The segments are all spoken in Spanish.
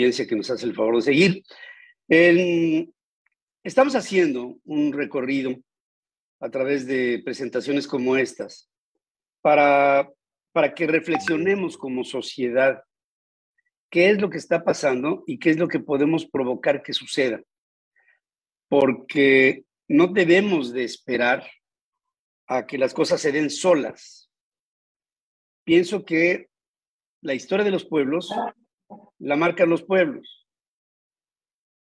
audiencia que nos hace el favor de seguir. estamos haciendo un recorrido a través de presentaciones como estas para, para que reflexionemos como sociedad qué es lo que está pasando y qué es lo que podemos provocar que suceda. Porque no debemos de esperar a que las cosas se den solas. Pienso que la historia de los pueblos la marcan los pueblos.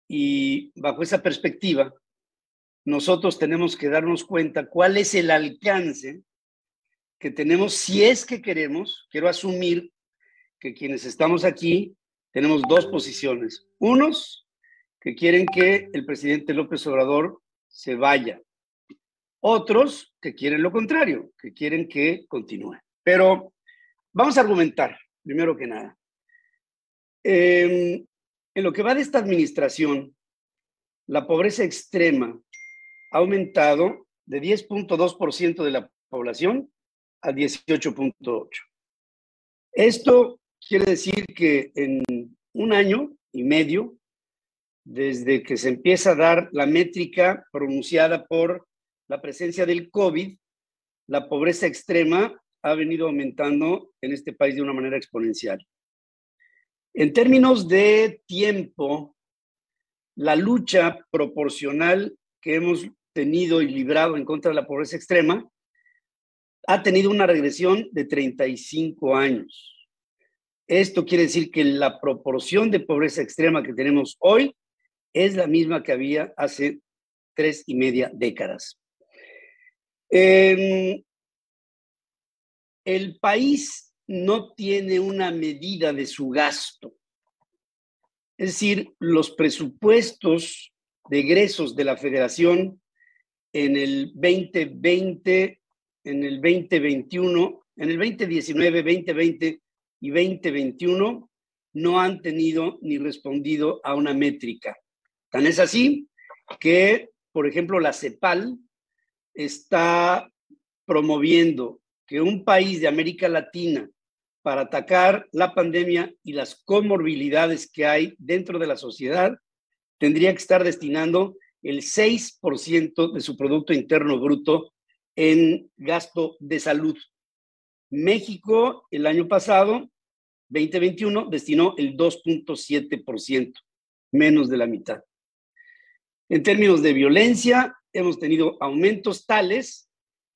Y bajo esa perspectiva, nosotros tenemos que darnos cuenta cuál es el alcance que tenemos si es que queremos, quiero asumir que quienes estamos aquí tenemos dos posiciones. Unos que quieren que el presidente López Obrador se vaya. Otros que quieren lo contrario, que quieren que continúe. Pero vamos a argumentar, primero que nada. Em, en lo que va de esta administración, la pobreza extrema ha aumentado de 10.2% de la población a 18.8%. Esto quiere decir que en un año y medio, desde que se empieza a dar la métrica pronunciada por la presencia del COVID, la pobreza extrema ha venido aumentando en este país de una manera exponencial. En términos de tiempo, la lucha proporcional que hemos tenido y librado en contra de la pobreza extrema ha tenido una regresión de 35 años. Esto quiere decir que la proporción de pobreza extrema que tenemos hoy es la misma que había hace tres y media décadas. el país no tiene una medida de su gasto. Es decir, los presupuestos de egresos de la federación en el 2020, en el 2021, en el 2019, 2020 y 2021 no han tenido ni respondido a una métrica. Tan es así que, por ejemplo, la CEPAL está promoviendo que un país de América Latina para atacar la pandemia y las comorbilidades que hay dentro de la sociedad, tendría que estar destinando el 6% de su Producto Interno Bruto en gasto de salud. México el año pasado, 2021, destinó el 2.7%, menos de la mitad. En términos de violencia, hemos tenido aumentos tales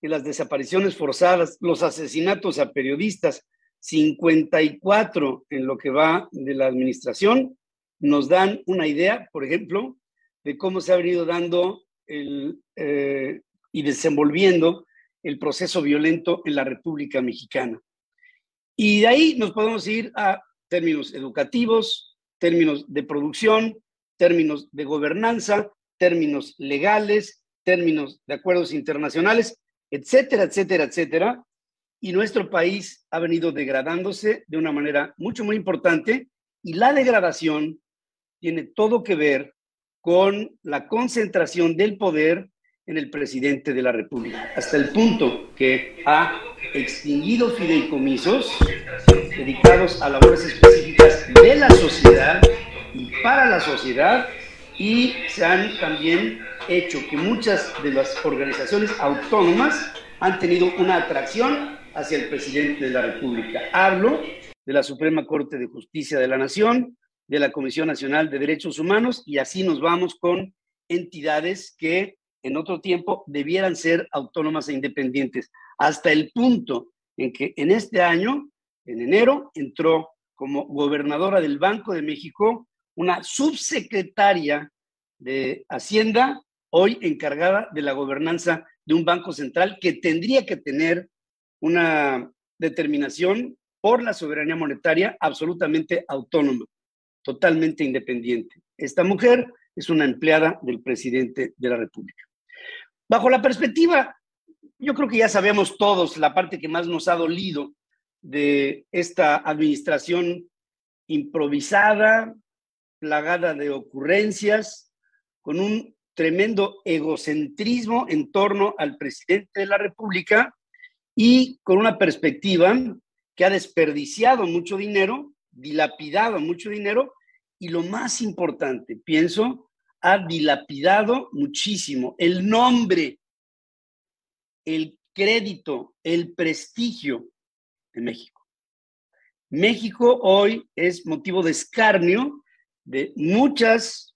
que las desapariciones forzadas, los asesinatos a periodistas, 54 en lo que va de la administración, nos dan una idea, por ejemplo, de cómo se ha venido dando el, eh, y desenvolviendo el proceso violento en la República Mexicana. Y de ahí nos podemos ir a términos educativos, términos de producción, términos de gobernanza, términos legales, términos de acuerdos internacionales, etcétera, etcétera, etcétera, y nuestro país ha venido degradándose de una manera mucho, muy importante. Y la degradación tiene todo que ver con la concentración del poder en el presidente de la República, hasta el punto que ha extinguido fideicomisos dedicados a labores específicas de la sociedad y para la sociedad. Y se han también hecho que muchas de las organizaciones autónomas han tenido una atracción hacia el presidente de la República. Hablo de la Suprema Corte de Justicia de la Nación, de la Comisión Nacional de Derechos Humanos y así nos vamos con entidades que en otro tiempo debieran ser autónomas e independientes, hasta el punto en que en este año, en enero, entró como gobernadora del Banco de México una subsecretaria de Hacienda, hoy encargada de la gobernanza de un banco central que tendría que tener una determinación por la soberanía monetaria absolutamente autónoma, totalmente independiente. Esta mujer es una empleada del presidente de la República. Bajo la perspectiva, yo creo que ya sabemos todos la parte que más nos ha dolido de esta administración improvisada, plagada de ocurrencias, con un tremendo egocentrismo en torno al presidente de la República y con una perspectiva que ha desperdiciado mucho dinero, dilapidado mucho dinero y lo más importante, pienso, ha dilapidado muchísimo el nombre, el crédito, el prestigio de México. México hoy es motivo de escarnio de muchas,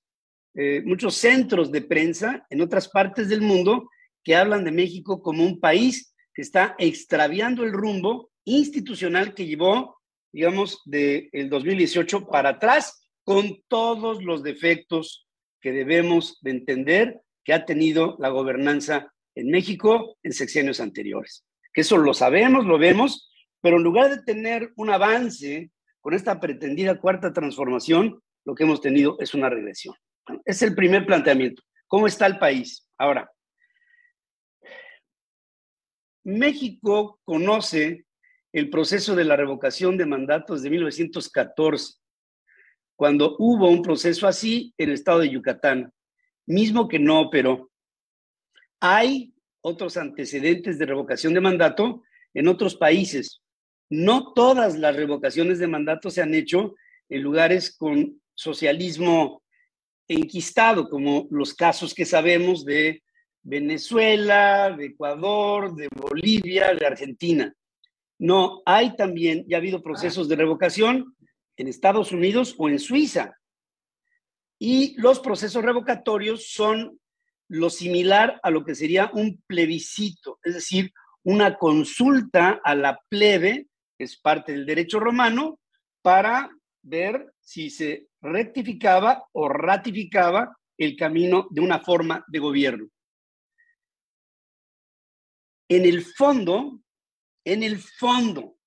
eh, muchos centros de prensa en otras partes del mundo que hablan de México como un país que está extraviando el rumbo institucional que llevó, digamos, del el 2018 para atrás, con todos los defectos que debemos de entender que ha tenido la gobernanza en México en sexenios anteriores. Que eso lo sabemos, lo vemos, pero en lugar de tener un avance con esta pretendida cuarta transformación, lo que hemos tenido es una regresión. Es el primer planteamiento. ¿Cómo está el país? Ahora, México conoce el proceso de la revocación de mandatos de 1914, cuando hubo un proceso así en el estado de Yucatán, mismo que no operó. Hay otros antecedentes de revocación de mandato en otros países. No todas las revocaciones de mandato se han hecho en lugares con socialismo enquistado, como los casos que sabemos de Venezuela, de Ecuador, de Bolivia, de Argentina. No, hay también, ya ha habido procesos de revocación en Estados Unidos o en Suiza. Y los procesos revocatorios son lo similar a lo que sería un plebiscito, es decir, una consulta a la plebe, que es parte del derecho romano, para ver si se rectificaba o ratificaba el camino de una forma de gobierno. En el fondo, en el fondo,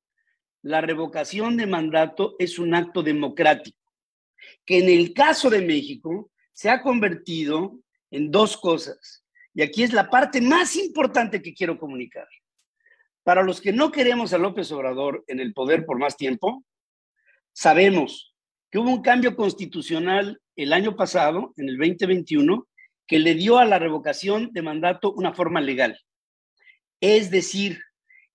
la revocación de mandato es un acto democrático, que en el caso de México se ha convertido en dos cosas. Y aquí es la parte más importante que quiero comunicar. Para los que no queremos a López Obrador en el poder por más tiempo, sabemos hubo un cambio constitucional el año pasado, en el 2021, que le dio a la revocación de mandato una forma legal. Es decir,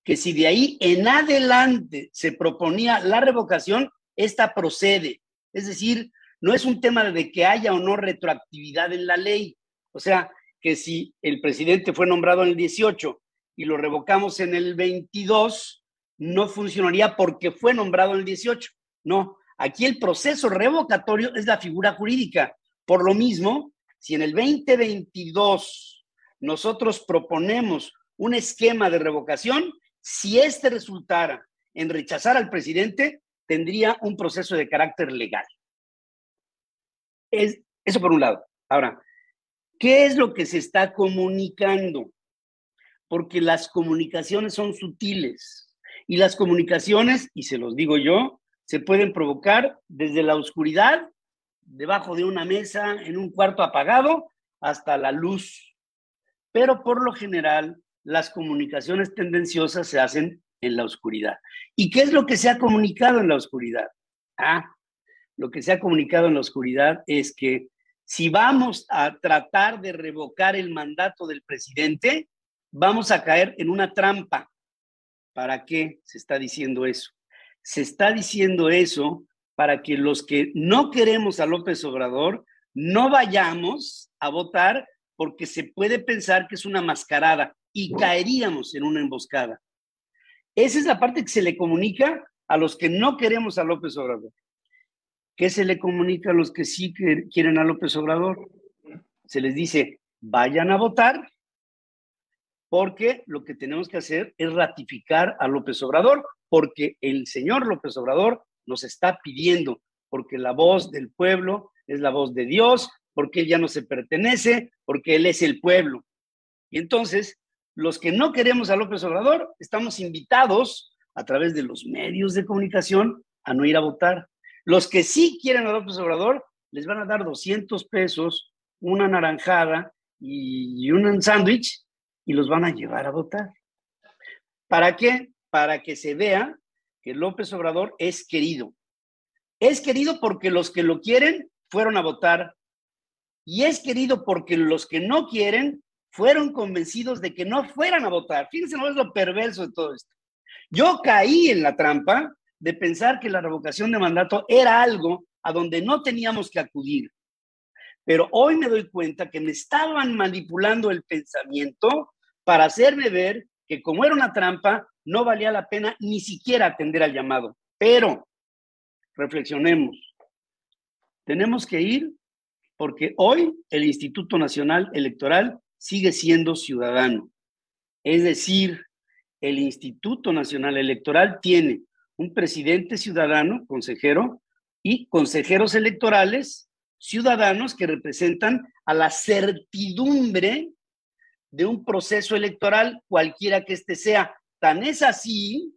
que si de ahí en adelante se proponía la revocación, esta procede. Es decir, no es un tema de que haya o no retroactividad en la ley. O sea, que si el presidente fue nombrado en el 18 y lo revocamos en el 22, no funcionaría porque fue nombrado en el 18. No, aquí el proceso revocatorio es la figura jurídica. Por lo mismo, si en el 2022 nosotros proponemos un esquema de revocación, si este resultara en rechazar al presidente, tendría un proceso de carácter legal. Es, eso por un lado. Ahora, ¿qué es lo que se está comunicando? Porque las comunicaciones son sutiles y las comunicaciones, y se los digo yo, se pueden provocar desde la oscuridad, debajo de una mesa, en un cuarto apagado, hasta la luz. Pero por lo general, las comunicaciones tendenciosas se hacen en la oscuridad. ¿Y qué es lo que se ha comunicado en la oscuridad? Ah, lo que se ha comunicado en la oscuridad es que si vamos a tratar de revocar el mandato del presidente, vamos a caer en una trampa. ¿Para qué se está diciendo eso? Se está diciendo eso para que los que no queremos a López Obrador no vayamos a votar porque se puede pensar que es una mascarada y caeríamos en una emboscada. Esa es la parte que se le comunica a los que no queremos a López Obrador. ¿Qué se le comunica a los que sí quieren a López Obrador? Se les dice, vayan a votar, porque lo que tenemos que hacer es ratificar a López Obrador, porque el señor López Obrador nos está pidiendo, porque la voz del pueblo es la voz de Dios, porque él ya no se pertenece, porque él es el pueblo. Y entonces los que no queremos a López Obrador, estamos invitados a través de los medios de comunicación a no ir a votar. Los que sí quieren a López Obrador, les van a dar 200 pesos, una naranjada y un sándwich y los van a llevar a votar. ¿Para qué? Para que se vea que López Obrador es querido. Es querido porque los que lo quieren fueron a votar y es querido porque los que no quieren fueron convencidos de que no fueran a votar. Fíjense, no es lo perverso de todo esto. Yo caí en la trampa de pensar que la revocación de mandato era algo a donde no teníamos que acudir. Pero hoy me doy cuenta que me estaban manipulando el pensamiento para hacerme ver que como era una trampa, no valía la pena ni siquiera atender al llamado. Pero, reflexionemos, tenemos que ir porque hoy el Instituto Nacional Electoral sigue siendo ciudadano. Es decir, el Instituto Nacional Electoral tiene un presidente ciudadano, consejero, y consejeros electorales ciudadanos que representan a la certidumbre de un proceso electoral, cualquiera que éste sea. Tan es así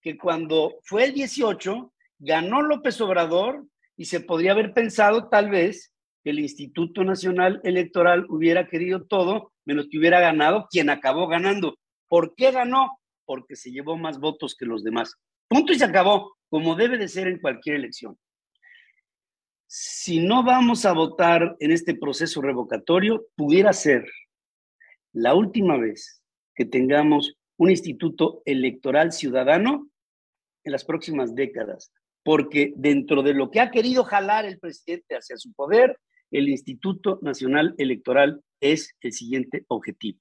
que cuando fue el 18, ganó López Obrador y se podría haber pensado tal vez que el Instituto Nacional Electoral hubiera querido todo, menos que hubiera ganado quien acabó ganando. ¿Por qué ganó? Porque se llevó más votos que los demás. Punto y se acabó, como debe de ser en cualquier elección. Si no vamos a votar en este proceso revocatorio, pudiera ser la última vez que tengamos un instituto electoral ciudadano en las próximas décadas, porque dentro de lo que ha querido jalar el presidente hacia su poder, el Instituto Nacional Electoral es el siguiente objetivo.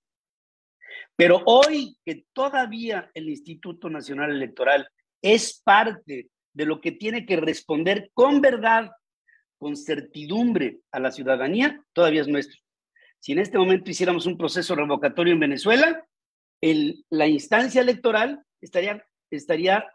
Pero hoy que todavía el Instituto Nacional Electoral es parte de lo que tiene que responder con verdad, con certidumbre a la ciudadanía, todavía es nuestro. Si en este momento hiciéramos un proceso revocatorio en Venezuela, la instancia electoral estaría, estaría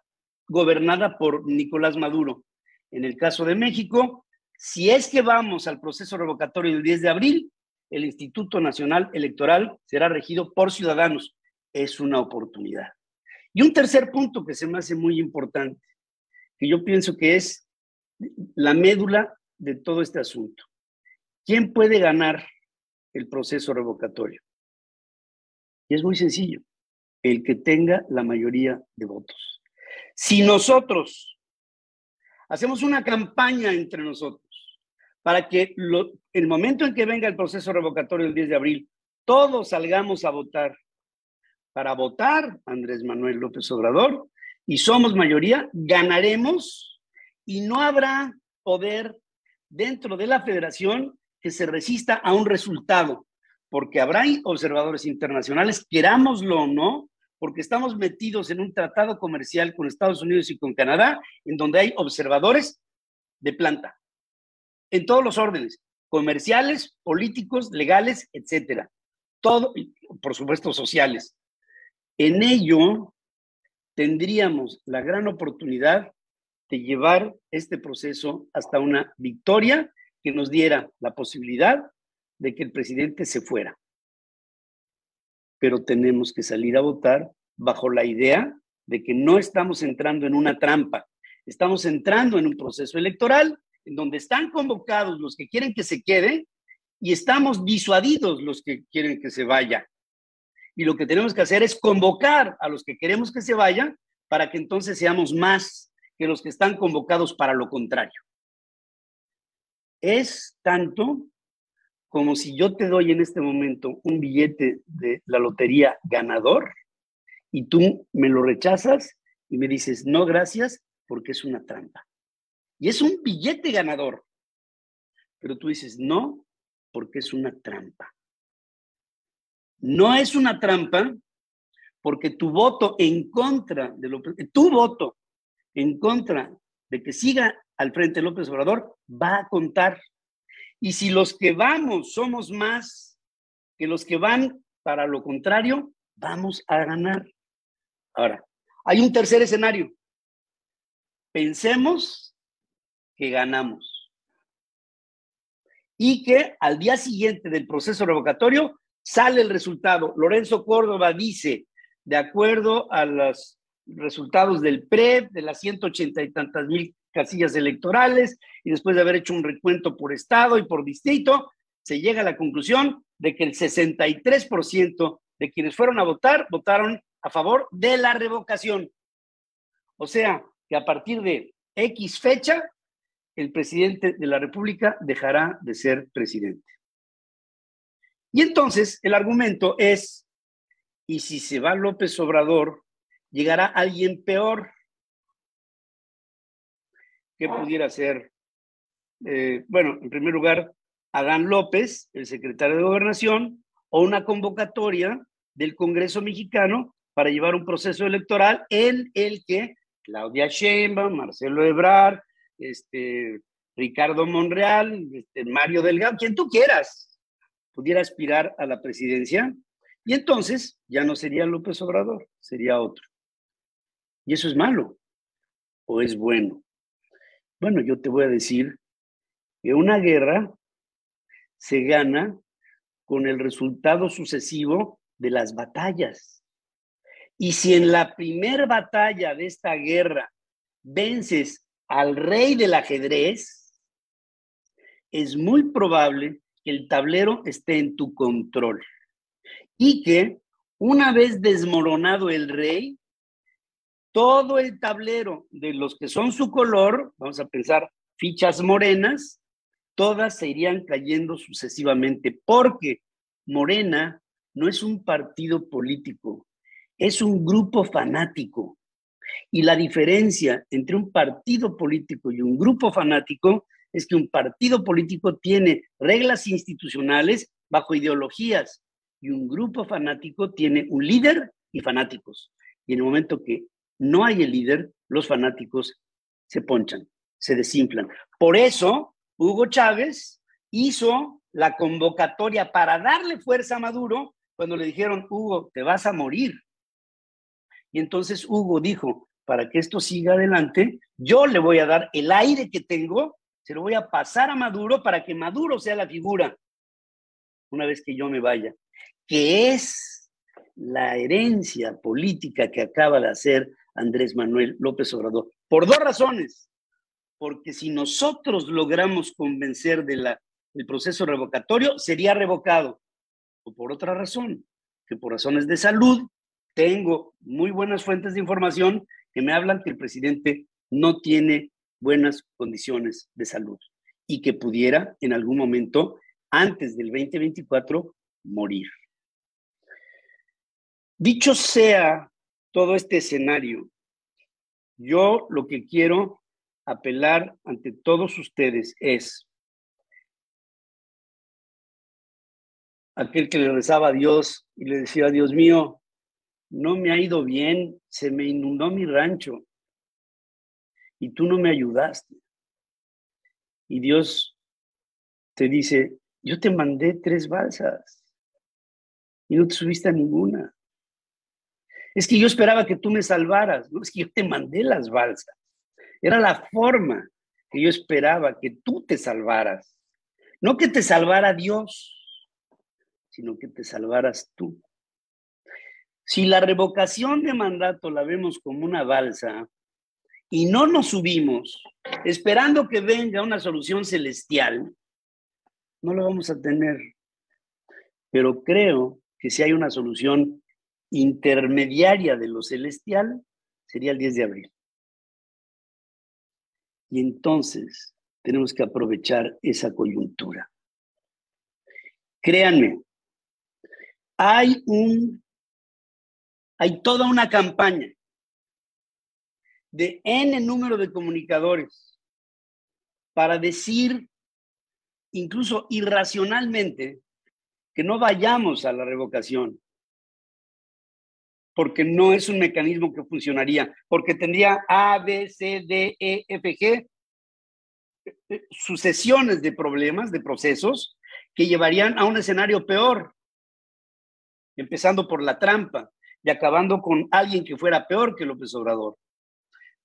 gobernada por Nicolás Maduro. En el caso de México, si es que vamos al proceso revocatorio del 10 de abril, el Instituto Nacional Electoral será regido por ciudadanos. Es una oportunidad. Y un tercer punto que se me hace muy importante, que yo pienso que es la médula de todo este asunto. ¿Quién puede ganar el proceso revocatorio? Y es muy sencillo, el que tenga la mayoría de votos. Si nosotros hacemos una campaña entre nosotros para que el momento en que venga el proceso revocatorio el 10 de abril, todos salgamos a votar para votar Andrés Manuel López Obrador y somos mayoría, ganaremos y no habrá poder dentro de la federación que se resista a un resultado, porque habrá observadores internacionales, querámoslo o no, porque estamos metidos en un tratado comercial con Estados Unidos y con Canadá, en donde hay observadores de planta, en todos los órdenes, comerciales, políticos, legales, etcétera. Todo, por supuesto, sociales. En ello tendríamos la gran oportunidad de llevar este proceso hasta una victoria que nos diera la posibilidad de que el presidente se fuera. Pero tenemos que salir a votar bajo la idea de que no estamos entrando en una trampa, estamos entrando en un proceso electoral en donde están convocados los que quieren que se quede y estamos disuadidos los que quieren que se vaya. Y lo que tenemos que hacer es convocar a los que queremos que se vayan para que entonces seamos más que los que están convocados para lo contrario. Es tanto como si yo te doy en este momento un billete de la lotería ganador y tú me lo rechazas y me dices, no, gracias, porque es una trampa. Y es un billete ganador. Pero tú dices, no, porque es una trampa. No es una trampa porque tu voto en contra de lo tu voto en contra de que siga al frente López Obrador va a contar. Y si los que vamos somos más que los que van para lo contrario, vamos a ganar. Ahora, hay un tercer escenario. Pensemos que ganamos. Y que al día siguiente del proceso revocatorio sale el resultado. Lorenzo Córdoba dice, de acuerdo a los resultados del PREP, de las 180 y tantas mil casillas electorales, y después de haber hecho un recuento por estado y por distrito, se llega a la conclusión de que el 63% de quienes fueron a votar votaron a favor de la revocación. O sea, que a partir de X fecha, el presidente de la República dejará de ser presidente. Y entonces el argumento es, ¿y si se va López Obrador, llegará alguien peor? ¿Qué pudiera ser eh, bueno, en primer lugar, Adán López, el secretario de Gobernación, o una convocatoria del Congreso mexicano para llevar un proceso electoral en el que Claudia Sheinbaum, Marcelo Ebrard, este, Ricardo Monreal, este, Mario Delgado, quien tú quieras, pudiera aspirar a la presidencia. Y entonces ya no sería López Obrador, sería otro. Y eso es malo o es bueno. Bueno, yo te voy a decir que una guerra se gana con el resultado sucesivo de las batallas. Y si en la primera batalla de esta guerra vences al rey del ajedrez, es muy probable que el tablero esté en tu control y que una vez desmoronado el rey, todo el tablero de los que son su color, vamos a pensar fichas morenas, todas se irían cayendo sucesivamente, porque Morena no es un partido político, es un grupo fanático. Y la diferencia entre un partido político y un grupo fanático es que un partido político tiene reglas institucionales bajo ideologías y un grupo fanático tiene un líder y fanáticos. Y en el momento que no hay el líder, los fanáticos se ponchan, se desinflan. Por eso Hugo Chávez hizo la convocatoria para darle fuerza a Maduro cuando le dijeron, Hugo, te vas a morir. Y entonces Hugo dijo, para que esto siga adelante, yo le voy a dar el aire que tengo, se lo voy a pasar a Maduro para que Maduro sea la figura una vez que yo me vaya, que es la herencia política que acaba de hacer Andrés Manuel López Obrador, por dos razones porque si nosotros logramos convencer del proceso revocatorio, sería revocado. O por otra razón, que por razones de salud, tengo muy buenas fuentes de información que me hablan que el presidente no tiene buenas condiciones de salud y que pudiera en algún momento, antes del 2024, morir. Dicho sea todo este escenario, yo lo que quiero apelar ante todos ustedes es aquel que le rezaba a Dios y le decía, Dios mío, no me ha ido bien, se me inundó mi rancho y tú no me ayudaste. Y Dios te dice, yo te mandé tres balsas y no te subiste a ninguna. Es que yo esperaba que tú me salvaras, no es que yo te mandé las balsas. Era la forma que yo esperaba que tú te salvaras. No que te salvara Dios, sino que te salvaras tú. Si la revocación de mandato la vemos como una balsa y no nos subimos esperando que venga una solución celestial, no lo vamos a tener. Pero creo que si hay una solución intermediaria de lo celestial, sería el 10 de abril. Y entonces tenemos que aprovechar esa coyuntura. Créanme, hay un hay toda una campaña de N número de comunicadores para decir, incluso irracionalmente, que no vayamos a la revocación, porque no es un mecanismo que funcionaría, porque tendría A, B, C, D, E, F, G, sucesiones de problemas, de procesos, que llevarían a un escenario peor, empezando por la trampa y acabando con alguien que fuera peor que López Obrador.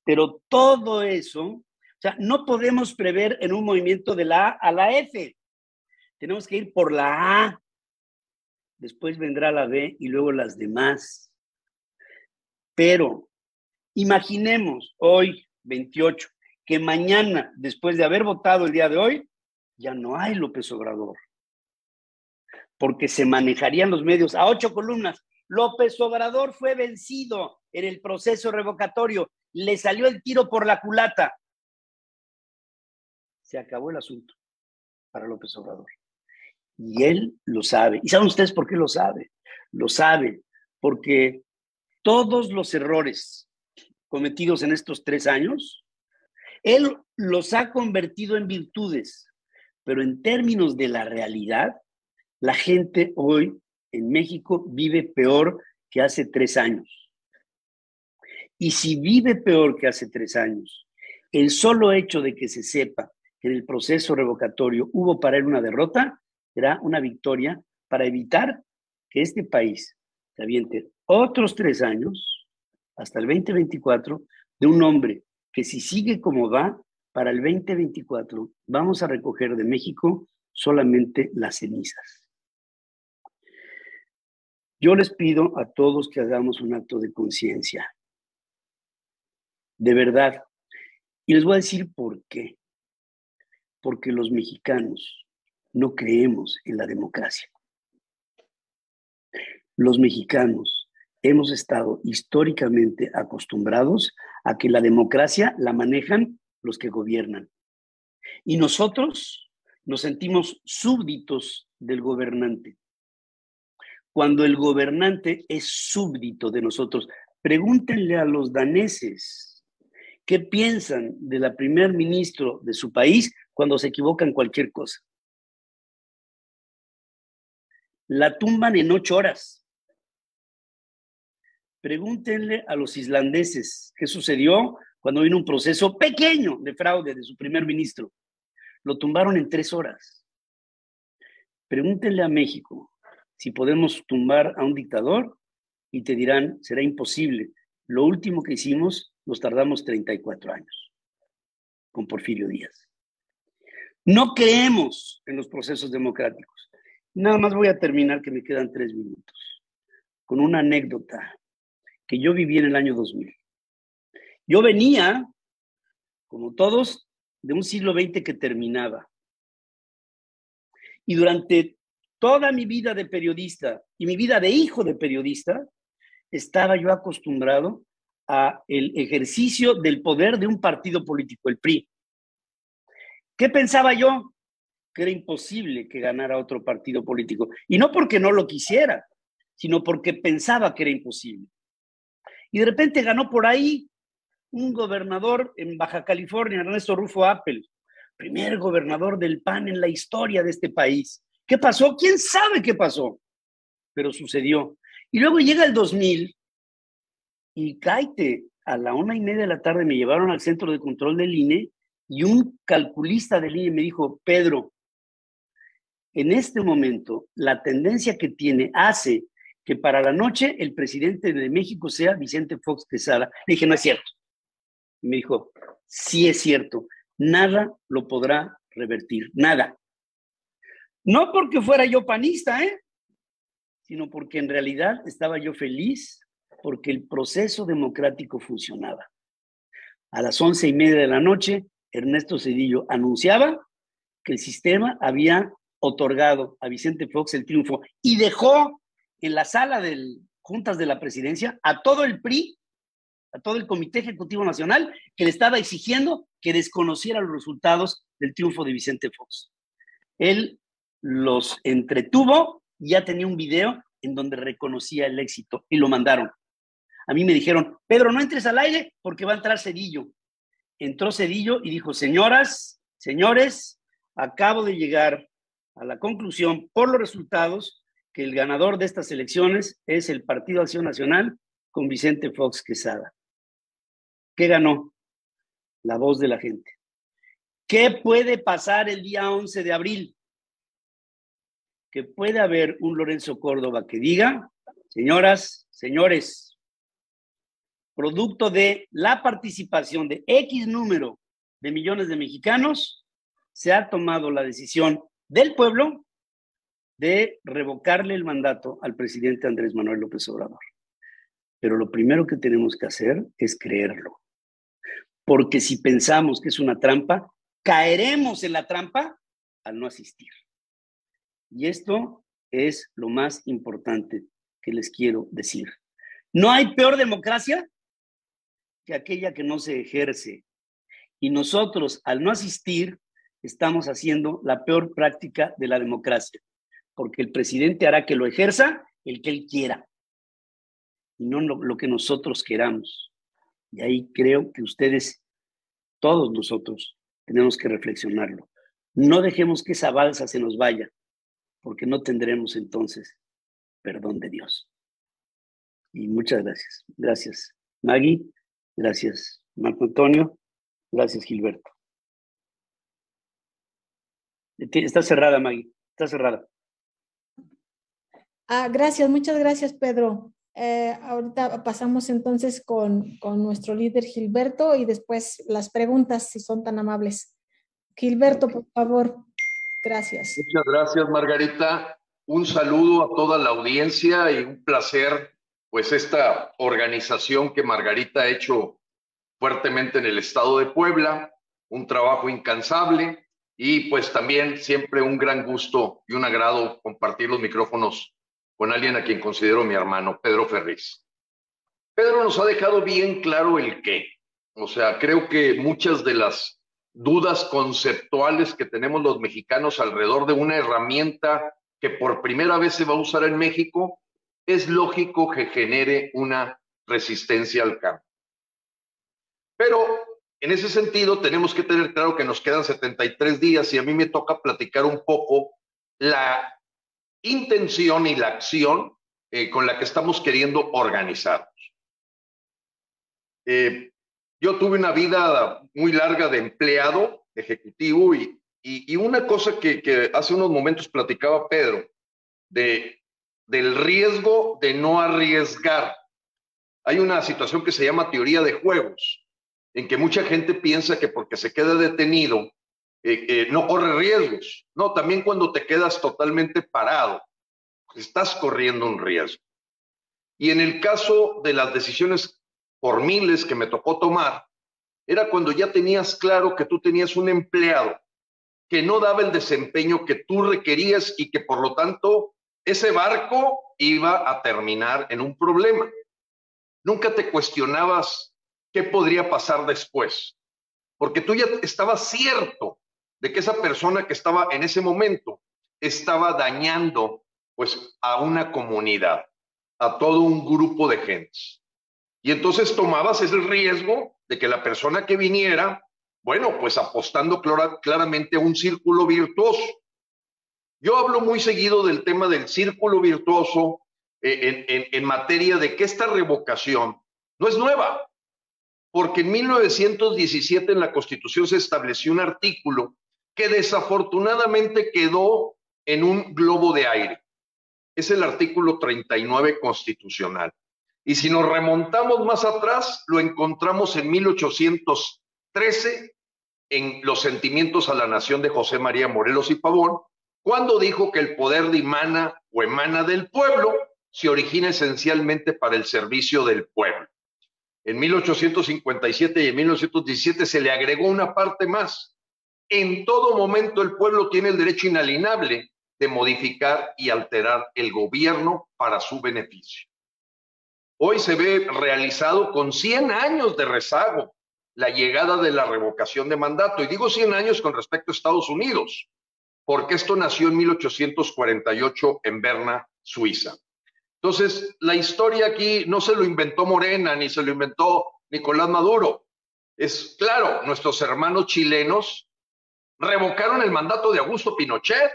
Pero todo eso, o sea, no podemos prever en un movimiento de la A a la F. Tenemos que ir por la A, después vendrá la B y luego las demás. Pero imaginemos hoy, 28, que mañana, después de haber votado el día de hoy, ya no hay López Obrador. Porque se manejarían los medios a ocho columnas. López Obrador fue vencido en el proceso revocatorio. Le salió el tiro por la culata. Se acabó el asunto para López Obrador. Y él lo sabe. ¿Y saben ustedes por qué lo sabe? Lo sabe porque todos los errores cometidos en estos tres años Él los ha convertido en virtudes, pero en términos de la realidad, la gente hoy en México vive peor que hace tres años. Y si vive peor que hace tres años, el solo hecho de que se sepa que en el proceso revocatorio hubo para él una derrota, será una victoria para evitar que este país se otros tres años, hasta el 2024, de un hombre que si sigue como va, para el 2024 vamos a recoger de México solamente las cenizas. Yo les pido a todos que hagamos un acto de conciencia. De verdad. Y les voy a decir por qué. Porque los mexicanos no creemos en la democracia. Los mexicanos hemos estado históricamente acostumbrados a que la democracia la manejan los que gobiernan. Y nosotros nos sentimos súbditos del gobernante cuando el gobernante es súbdito de nosotros. Pregúntenle a los daneses qué piensan de la primer ministro de su país cuando se equivocan cualquier cosa. La tumban en ocho horas. Pregúntenle a los islandeses qué sucedió cuando vino un proceso pequeño de fraude de su primer ministro. Lo tumbaron en tres horas. Pregúntenle a México si podemos tumbar a un dictador y te dirán, será imposible. Lo último que hicimos nos tardamos 34 años con Porfirio Díaz. No creemos en los procesos democráticos. Nada más voy a terminar, que me quedan tres minutos, con una anécdota que yo viví en el año 2000. Yo venía, como todos, de un siglo XX que terminaba. Y durante toda mi vida de periodista y mi vida de hijo de periodista, estaba yo acostumbrado a el ejercicio del poder de un partido político, el PRI. ¿Qué pensaba yo? Que era imposible que ganara otro partido político. Y no porque no lo quisiera, sino porque pensaba que era imposible. Y de repente ganó por ahí un gobernador en Baja California, Ernesto Rufo Appel, primer gobernador del PAN en la historia de este país. ¿Qué pasó? ¿Quién sabe qué pasó? Pero sucedió. Y luego llega el 2000 y caite a la una y media de la tarde me llevaron al centro de control del INE y un calculista del INE me dijo, Pedro, en este momento la tendencia que tiene hace que para la noche el presidente de México sea Vicente Fox Quesada. Le dije, no es cierto. Y me dijo, sí es cierto, nada lo podrá revertir, nada. No porque fuera yo panista, ¿eh? sino porque en realidad estaba yo feliz porque el proceso democrático funcionaba. A las once y media de la noche, Ernesto Cedillo anunciaba que el sistema había otorgado a Vicente Fox el triunfo y dejó en la sala de juntas de la presidencia a todo el PRI, a todo el Comité Ejecutivo Nacional, que le estaba exigiendo que desconociera los resultados del triunfo de Vicente Fox. Él los entretuvo, ya tenía un video en donde reconocía el éxito y lo mandaron. A mí me dijeron, Pedro, no entres al aire porque va a entrar Cedillo. Entró Cedillo y dijo, señoras, señores, acabo de llegar a la conclusión por los resultados que el ganador de estas elecciones es el Partido Acción Nacional con Vicente Fox Quesada. ¿Qué ganó? La voz de la gente. ¿Qué puede pasar el día 11 de abril? que puede haber un Lorenzo Córdoba que diga, señoras, señores, producto de la participación de X número de millones de mexicanos, se ha tomado la decisión del pueblo de revocarle el mandato al presidente Andrés Manuel López Obrador. Pero lo primero que tenemos que hacer es creerlo. Porque si pensamos que es una trampa, caeremos en la trampa al no asistir. Y esto es lo más importante que les quiero decir. No hay peor democracia que aquella que no se ejerce. Y nosotros, al no asistir, estamos haciendo la peor práctica de la democracia, porque el presidente hará que lo ejerza el que él quiera, y no lo, que nosotros queramos. Y ahí creo que ustedes todos nosotros tenemos que reflexionarlo. No dejemos que esa balsa se nos vaya, porque no tendremos entonces perdón de Dios. Y muchas gracias. Gracias, Maggie. Gracias, Marco Antonio. Gracias, Gilberto. Está cerrada, Maggie. Está cerrada. Ah, gracias, muchas gracias, Pedro. Eh, ahorita pasamos entonces con, con, nuestro líder Gilberto y después las preguntas, si son tan amables. Gilberto, por favor. Gracias. Muchas gracias, Margarita. Un saludo a toda la audiencia y un placer, pues, esta organización que Margarita ha hecho fuertemente en el estado de Puebla, un trabajo incansable y pues también siempre un gran gusto y un agrado compartir los micrófonos con alguien a quien considero mi hermano, Pedro Ferriz. Pedro nos ha dejado bien claro el qué. O sea, creo que muchas de las dudas conceptuales que tenemos los mexicanos alrededor de una herramienta que por primera vez se va a usar en México, es lógico que genere una resistencia al cambio. Pero en ese sentido, tenemos que tener claro que nos quedan 73 días y a mí me toca platicar un poco la intención y la acción eh, con la que estamos queriendo organizarnos. Eh, yo tuve una vida muy larga de empleado ejecutivo y, una cosa que, que, hace unos momentos platicaba Pedro, de, del riesgo de no arriesgar. Hay una situación que se llama teoría de juegos en que mucha gente piensa que porque se queda detenido eh, no corre riesgos. No, también cuando te quedas totalmente parado, estás corriendo un riesgo. Y en el caso de las decisiones por miles que me tocó tomar, era cuando ya tenías claro que tú tenías un empleado que no daba el desempeño que tú requerías y que por lo tanto ese barco iba a terminar en un problema. Nunca te cuestionabas qué podría pasar después. Porque tú ya estabas cierto de que esa persona que estaba en ese momento estaba dañando pues a una comunidad, a todo un grupo de gentes. Y entonces tomabas ese riesgo de que la persona que viniera, bueno, pues apostando claramente a un círculo virtuoso. Yo hablo muy seguido del tema del círculo virtuoso eh, en, en materia de que esta revocación no es nueva porque en 1917 en la Constitución se estableció un artículo que desafortunadamente quedó en un globo de aire. Es el artículo 39 constitucional. Y si nos remontamos más atrás, lo encontramos en 1813 en los sentimientos a la nación de José María Morelos y Pavón, cuando dijo que el poder dimana o emana del pueblo se origina esencialmente para el servicio del pueblo. En 1857 y en 1917 se le agregó una parte más. En todo momento el pueblo tiene el derecho inalienable de modificar y alterar el gobierno para su beneficio. Hoy se ve realizado con 100 años de rezago la llegada de la revocación de mandato. Y digo 100 años con respecto a Estados Unidos, porque esto nació en 1848 en Berna, Suiza. Entonces, la historia aquí no se lo inventó Morena, ni se lo inventó Nicolás Maduro. Es claro, nuestros hermanos chilenos revocaron el mandato de Augusto Pinochet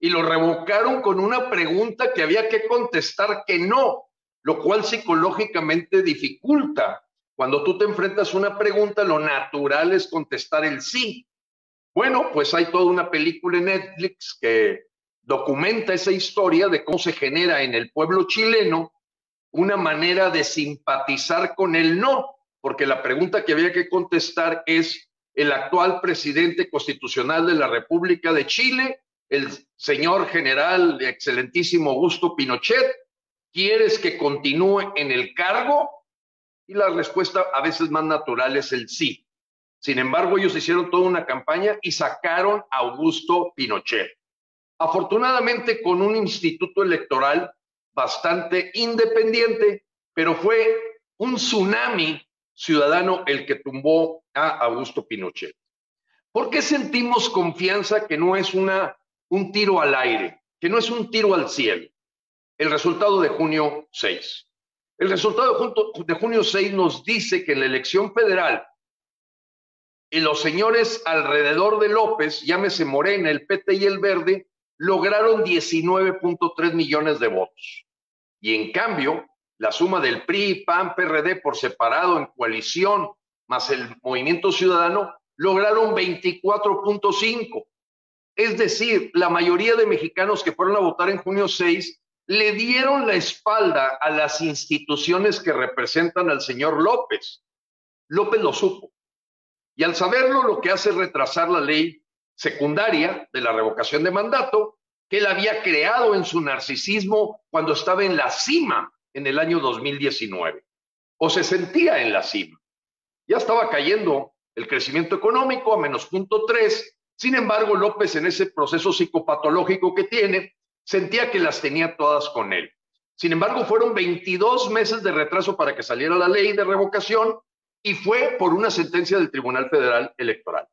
y lo revocaron con una pregunta que había que contestar que no, lo cual psicológicamente dificulta. Cuando tú te enfrentas a una pregunta, lo natural es contestar el sí. Bueno, pues hay toda una película en Netflix que documenta esa historia de cómo se genera en el pueblo chileno una manera de simpatizar con el no, porque la pregunta que había que contestar es, el actual presidente constitucional de la República de Chile, el señor general excelentísimo Augusto Pinochet, ¿quieres que continúe en el cargo? Y la respuesta a veces más natural es el sí. Sin embargo, ellos hicieron toda una campaña y sacaron a Augusto Pinochet afortunadamente con un instituto electoral bastante independiente, pero fue un tsunami ciudadano el que tumbó a Augusto Pinochet. ¿Por qué sentimos confianza que no es una, un tiro al aire, que no es un tiro al cielo? El resultado de junio 6. El resultado de junio 6 nos dice que en la elección federal y los señores alrededor de López, llámese Morena, el PT y el Verde, lograron 19.3 millones de votos. Y en cambio, la suma del PRI, PAN, PRD por separado en coalición, más el Movimiento Ciudadano, lograron 24.5. Es decir, la mayoría de mexicanos que fueron a votar en junio 6 le dieron la espalda a las instituciones que representan al señor López. López lo supo. Y al saberlo, lo que hace es retrasar la ley secundaria de la revocación de mandato que él había creado en su narcisismo cuando estaba en la cima en el año 2019, o se sentía en la cima. Ya estaba cayendo el crecimiento económico a menos punto tres. Sin embargo, López en ese proceso psicopatológico que tiene, sentía que las tenía todas con él. Sin embargo, fueron 22 meses de retraso para que saliera la ley de revocación y fue por una sentencia del Tribunal Federal Electoral.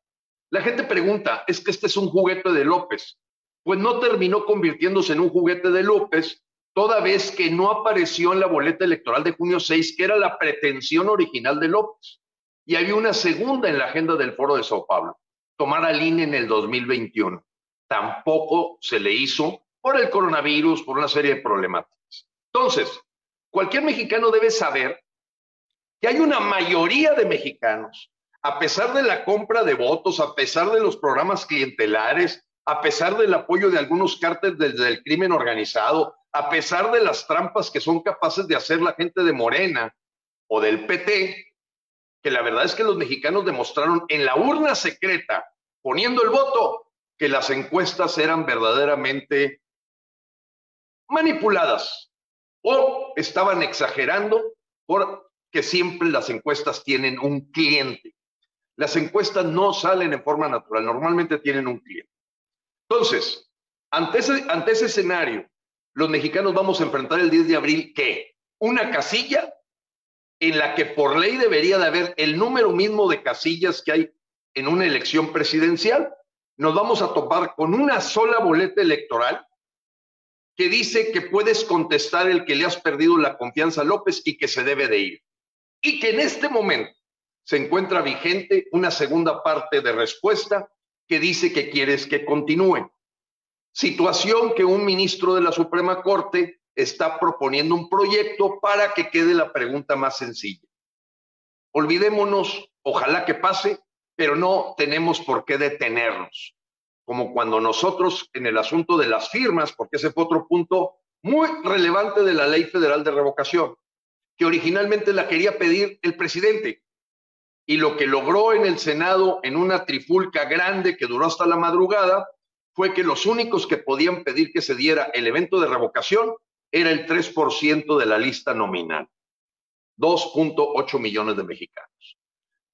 La gente pregunta, ¿es que este es un juguete de López? Pues no terminó convirtiéndose en un juguete de López, toda vez que no apareció en la boleta electoral de junio 6, que era la pretensión original de López. Y había una segunda en la agenda del Foro de Sao Paulo, tomar al INE en el 2021. Tampoco se le hizo por el coronavirus, por una serie de problemáticas. Entonces, cualquier mexicano debe saber que hay una mayoría de mexicanos, a pesar de la compra de votos, a pesar de los programas clientelares, a pesar del apoyo de algunos cárteles del, crimen organizado, a pesar de las trampas que son capaces de hacer la gente de Morena o del PT, que la verdad es que los mexicanos demostraron en la urna secreta, poniendo el voto, que las encuestas eran verdaderamente manipuladas o estaban exagerando porque siempre las encuestas tienen un cliente. Las encuestas no salen en forma natural, normalmente tienen un cliente. Entonces, ante ese, ante ese escenario, los mexicanos vamos a enfrentar el 10 de abril ¿qué? Una casilla en la que por ley debería de haber el número mismo de casillas que hay en una elección presidencial. Nos vamos a topar con una sola boleta electoral que dice que puedes contestar el que le has perdido la confianza a López y que se debe de ir. Y que en este momento se encuentra vigente una segunda parte de respuesta que dice que quieres que continúe. Situación que un ministro de la Suprema Corte está proponiendo un proyecto para que quede la pregunta más sencilla. Olvidémonos, ojalá que pase, pero no tenemos por qué detenernos como cuando nosotros en el asunto de las firmas, porque ese fue otro punto muy relevante de la Ley Federal de Revocación, que originalmente la quería pedir el presidente. Y lo que logró en el Senado en una trifulca grande que duró hasta la madrugada fue que los únicos que podían pedir que se diera el evento de revocación era el 3% de la lista nominal, 2.8 millones de mexicanos.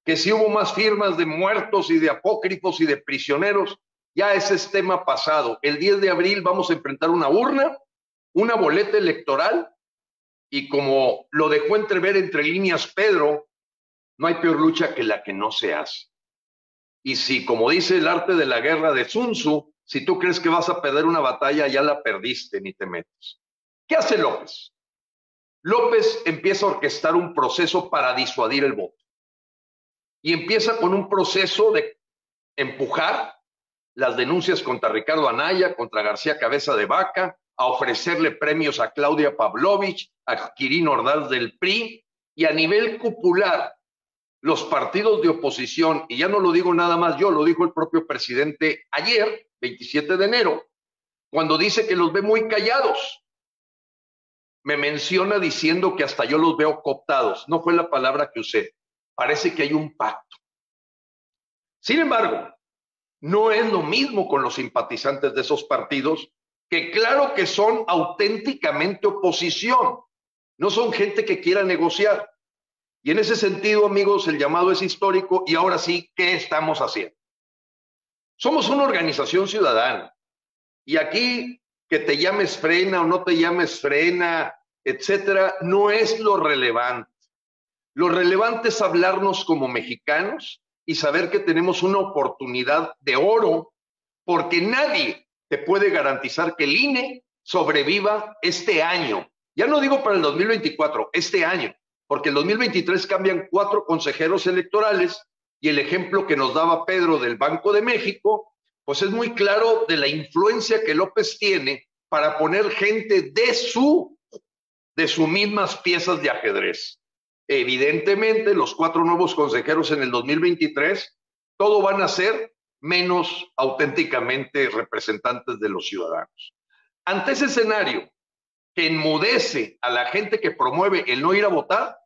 Que si hubo más firmas de muertos y de apócrifos y de prisioneros, ya ese es tema pasado. El 10 de abril vamos a enfrentar una urna, una boleta electoral y como lo dejó entrever entre líneas Pedro, no hay peor lucha que la que no se hace. Y si, como dice el arte de la guerra de Sun Tzu, si tú crees que vas a perder una batalla, ya la perdiste, ni te metes. ¿Qué hace López? López empieza a orquestar un proceso para disuadir el voto. Y empieza con un proceso de empujar las denuncias contra Ricardo Anaya, contra García Cabeza de Vaca, a ofrecerle premios a Claudia Pavlovich, a Quirino Ordaz del PRI y a nivel cupular, los partidos de oposición, y ya no lo digo nada más yo, lo dijo el propio presidente ayer, 27 de enero, cuando dice que los ve muy callados. Me menciona diciendo que hasta yo los veo cooptados. No fue la palabra que usé. Parece que hay un pacto. Sin embargo, no es lo mismo con los simpatizantes de esos partidos, que claro que son auténticamente oposición, no son gente que quiera negociar. Y en ese sentido, amigos, el llamado es histórico y ahora sí, ¿qué estamos haciendo? Somos una organización ciudadana y aquí que te llames frena o no te llames frena, etcétera, no es lo relevante. Lo relevante es hablarnos como mexicanos y saber que tenemos una oportunidad de oro, porque nadie te puede garantizar que el INE sobreviva este año. Ya no digo para el 2024, este año, porque el 2023 cambian cuatro consejeros electorales y el ejemplo que nos daba Pedro del Banco de México, pues es muy claro de la influencia que López tiene para poner gente de su de sus mismas piezas de ajedrez. Evidentemente, los cuatro nuevos consejeros en el 2023, todo van a ser menos auténticamente representantes de los ciudadanos. Ante ese escenario que enmudece a la gente que promueve el no ir a votar,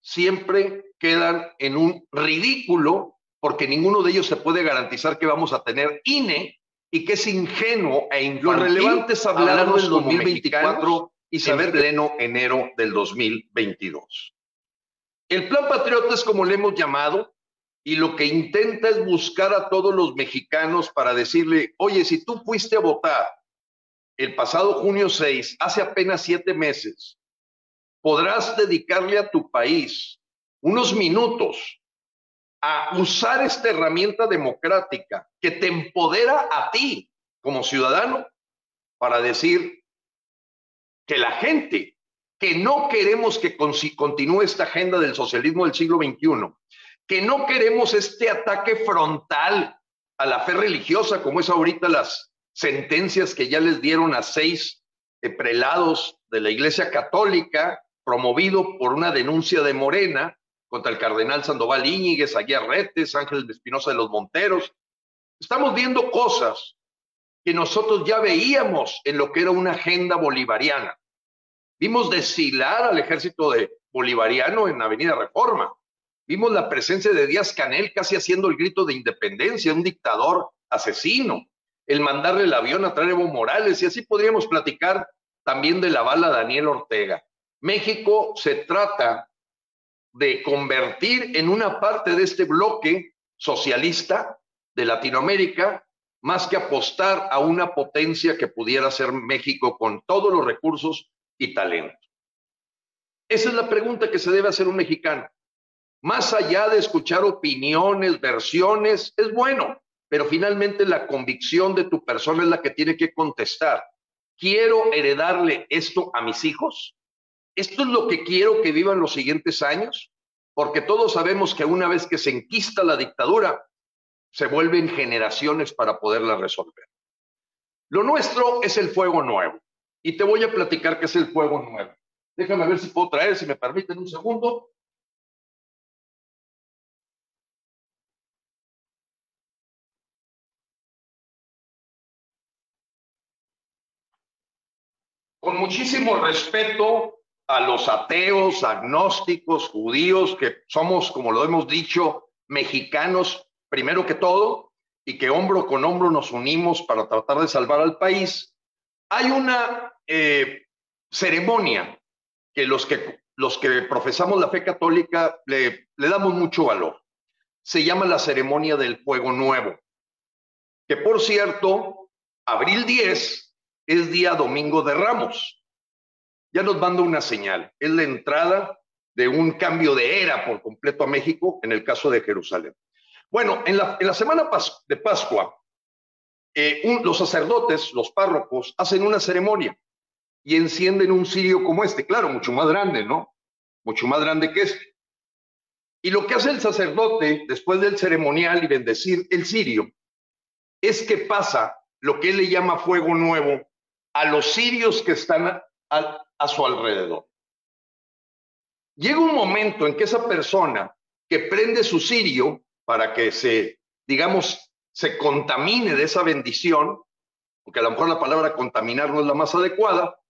siempre quedan en un ridículo porque ninguno de ellos se puede garantizar que vamos a tener INE y que es ingenuo e infantil. Lo relevante es hablar del 2024 y saber pleno enero del 2022. El Plan Patriota es como le hemos llamado y lo que intenta es buscar a todos los mexicanos para decirle, oye, si tú fuiste a votar el pasado junio 6, hace apenas siete meses, podrás dedicarle a tu país unos minutos a usar esta herramienta democrática que te empodera a ti como ciudadano para decir que la gente que no queremos que continúe esta agenda del socialismo del siglo XXI, que no queremos este ataque frontal a la fe religiosa, como es ahorita las sentencias que ya les dieron a seis eh, prelados de la Iglesia Católica, promovido por una denuncia de Morena contra el cardenal Sandoval Íñiguez, Aguiar Retes, Ángel Espinosa de los Monteros. Estamos viendo cosas que nosotros ya veíamos en lo que era una agenda bolivariana. Vimos desfilar al ejército de bolivariano en Avenida Reforma. Vimos la presencia de Díaz Canel casi haciendo el grito de independencia, un dictador asesino. El mandarle el avión a Evo Morales y así podríamos platicar también de la bala Daniel Ortega. México se trata de convertir en una parte de este bloque socialista de Latinoamérica, más que apostar a una potencia que pudiera ser México con todos los recursos y talento? Esa es la pregunta que se debe hacer un mexicano. Más allá de escuchar opiniones, versiones, es bueno, pero finalmente la convicción de tu persona es la que tiene que contestar. ¿Quiero heredarle esto a mis hijos? ¿Esto es lo que quiero que vivan los siguientes años? Porque todos sabemos que una vez que se enquista la dictadura, se vuelven generaciones para poderla resolver. Lo nuestro es el fuego nuevo y te voy a platicar qué es el fuego nuevo. Déjame ver si puedo traer, si me permiten un segundo. Con muchísimo respeto a los ateos, agnósticos, judíos, que somos, como lo hemos dicho, mexicanos primero que todo, y que hombro con hombro nos unimos para tratar de salvar al país, hay una eh, ceremonia que los, que los que profesamos la fe católica le, le damos mucho valor. Se llama la ceremonia del fuego nuevo, que por cierto, abril 10 es día domingo de Ramos. Ya nos manda una señal, es la entrada de un cambio de era por completo a México en el caso de Jerusalén. Bueno, en la, en la semana de Pascua, eh, los sacerdotes, los párrocos, hacen una ceremonia y encienden un cirio como este, claro, mucho más grande, ¿no? Mucho más grande que este. Y lo que hace el sacerdote después del ceremonial y bendecir el cirio es que pasa lo que él le llama fuego nuevo a los cirios que están a su alrededor. Llega un momento en que esa persona que prende su cirio para que se, digamos, se contamine de esa bendición, porque a lo mejor la palabra contaminar no es la más adecuada,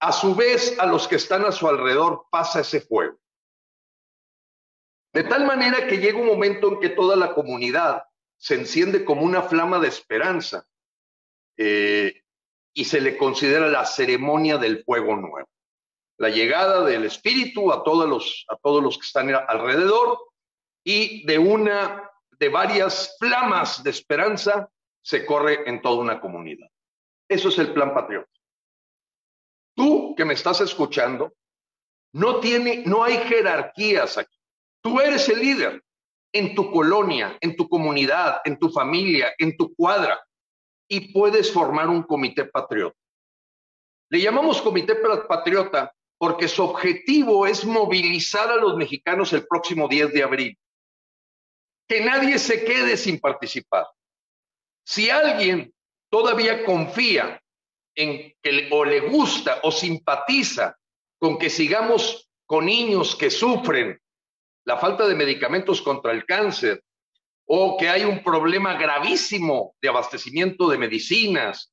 a su vez a los que están a su alrededor pasa ese fuego. De tal manera que llega un momento en que toda la comunidad se enciende como una flama de esperanza eh, y se le considera la ceremonia del fuego nuevo. La llegada del Espíritu a todos los, a todos los que están alrededor y de una de varias flamas de esperanza se corre en toda una comunidad. Eso es el plan patriota. Tú que me estás escuchando, no tiene, no hay jerarquías aquí. Tú eres el líder en tu colonia, en tu comunidad, en tu familia, en tu cuadra y puedes formar un comité patriota. Le llamamos comité patriota porque su objetivo es movilizar a los mexicanos el próximo 10 de abril que nadie se quede sin participar. Si alguien todavía confía en que o le gusta o simpatiza con que sigamos con niños que sufren la falta de medicamentos contra el cáncer o que hay un problema gravísimo de abastecimiento de medicinas,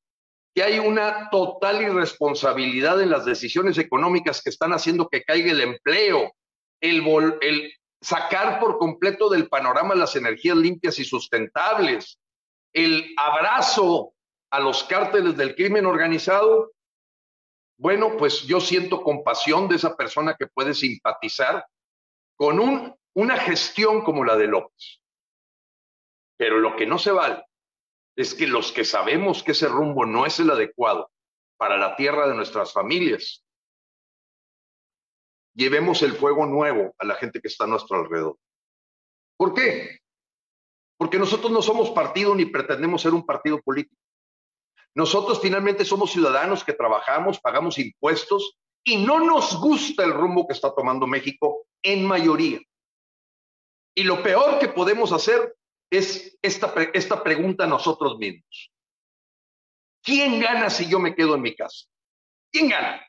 que hay una total irresponsabilidad en las decisiones económicas que están haciendo que caiga el empleo, el, sacar por completo del panorama las energías limpias y sustentables, el abrazo a los cárteles del crimen organizado, bueno, pues yo siento compasión de esa persona que puede simpatizar con un, una gestión como la de López. Pero lo que no se vale es que los que sabemos que ese rumbo no es el adecuado para la tierra de nuestras familias, llevemos el fuego nuevo a la gente que está a nuestro alrededor. ¿Por qué? Porque nosotros no somos partido ni pretendemos ser un partido político. Nosotros finalmente somos ciudadanos que trabajamos, pagamos impuestos y no nos gusta el rumbo que está tomando México en mayoría. Y lo peor que podemos hacer es esta, esta pregunta a nosotros mismos. ¿Quién gana si yo me quedo en mi casa? ¿Quién gana?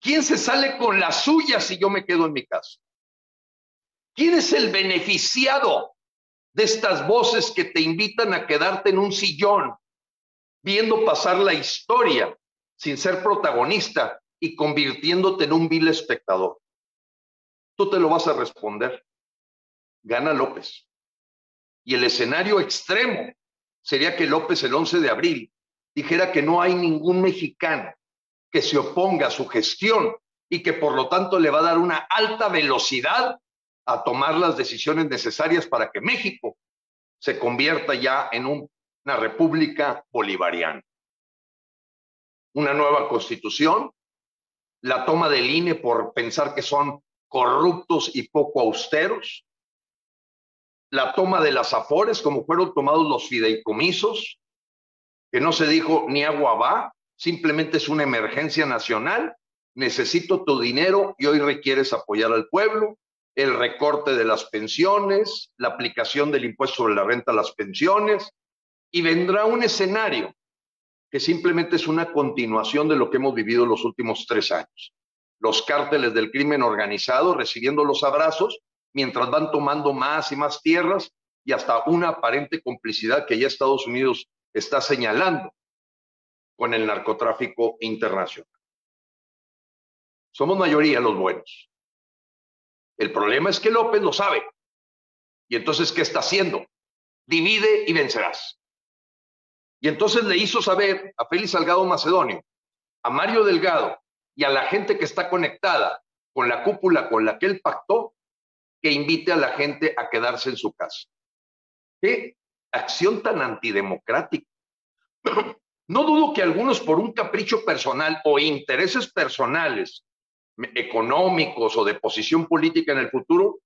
¿Quién se sale con la suya si yo me quedo en mi casa? ¿Quién es el beneficiado de estas voces que te invitan a quedarte en un sillón viendo pasar la historia sin ser protagonista y convirtiéndote en un vil espectador? Tú te lo vas a responder. Gana López. Y el escenario extremo sería que López el 11 de abril dijera que no hay ningún mexicano que se oponga a su gestión y que por lo tanto le va a dar una alta velocidad a tomar las decisiones necesarias para que México se convierta ya en una república bolivariana. Una nueva constitución, la toma del INE por pensar que son corruptos y poco austeros, la toma de las afores como fueron tomados los fideicomisos, que no se dijo ni agua va, simplemente es una emergencia nacional, necesito tu dinero y hoy requieres apoyar al pueblo, el recorte de las pensiones, la aplicación del impuesto sobre la renta a las pensiones, y vendrá un escenario que simplemente es una continuación de lo que hemos vivido los últimos tres años. Los cárteles del crimen organizado recibiendo los abrazos mientras van tomando más y más tierras y hasta una aparente complicidad que ya Estados Unidos está señalando con el narcotráfico internacional. Somos mayoría los buenos. El problema es que López lo sabe. Y entonces, ¿qué está haciendo? Divide y vencerás. Y entonces le hizo saber a Félix Salgado Macedonio, a Mario Delgado y a la gente que está conectada con la cúpula con la que él pactó, que invite a la gente a quedarse en su casa. ¿Qué acción tan antidemocrática? No dudo que algunos por un capricho personal o intereses personales, económicos o de posición política en el futuro,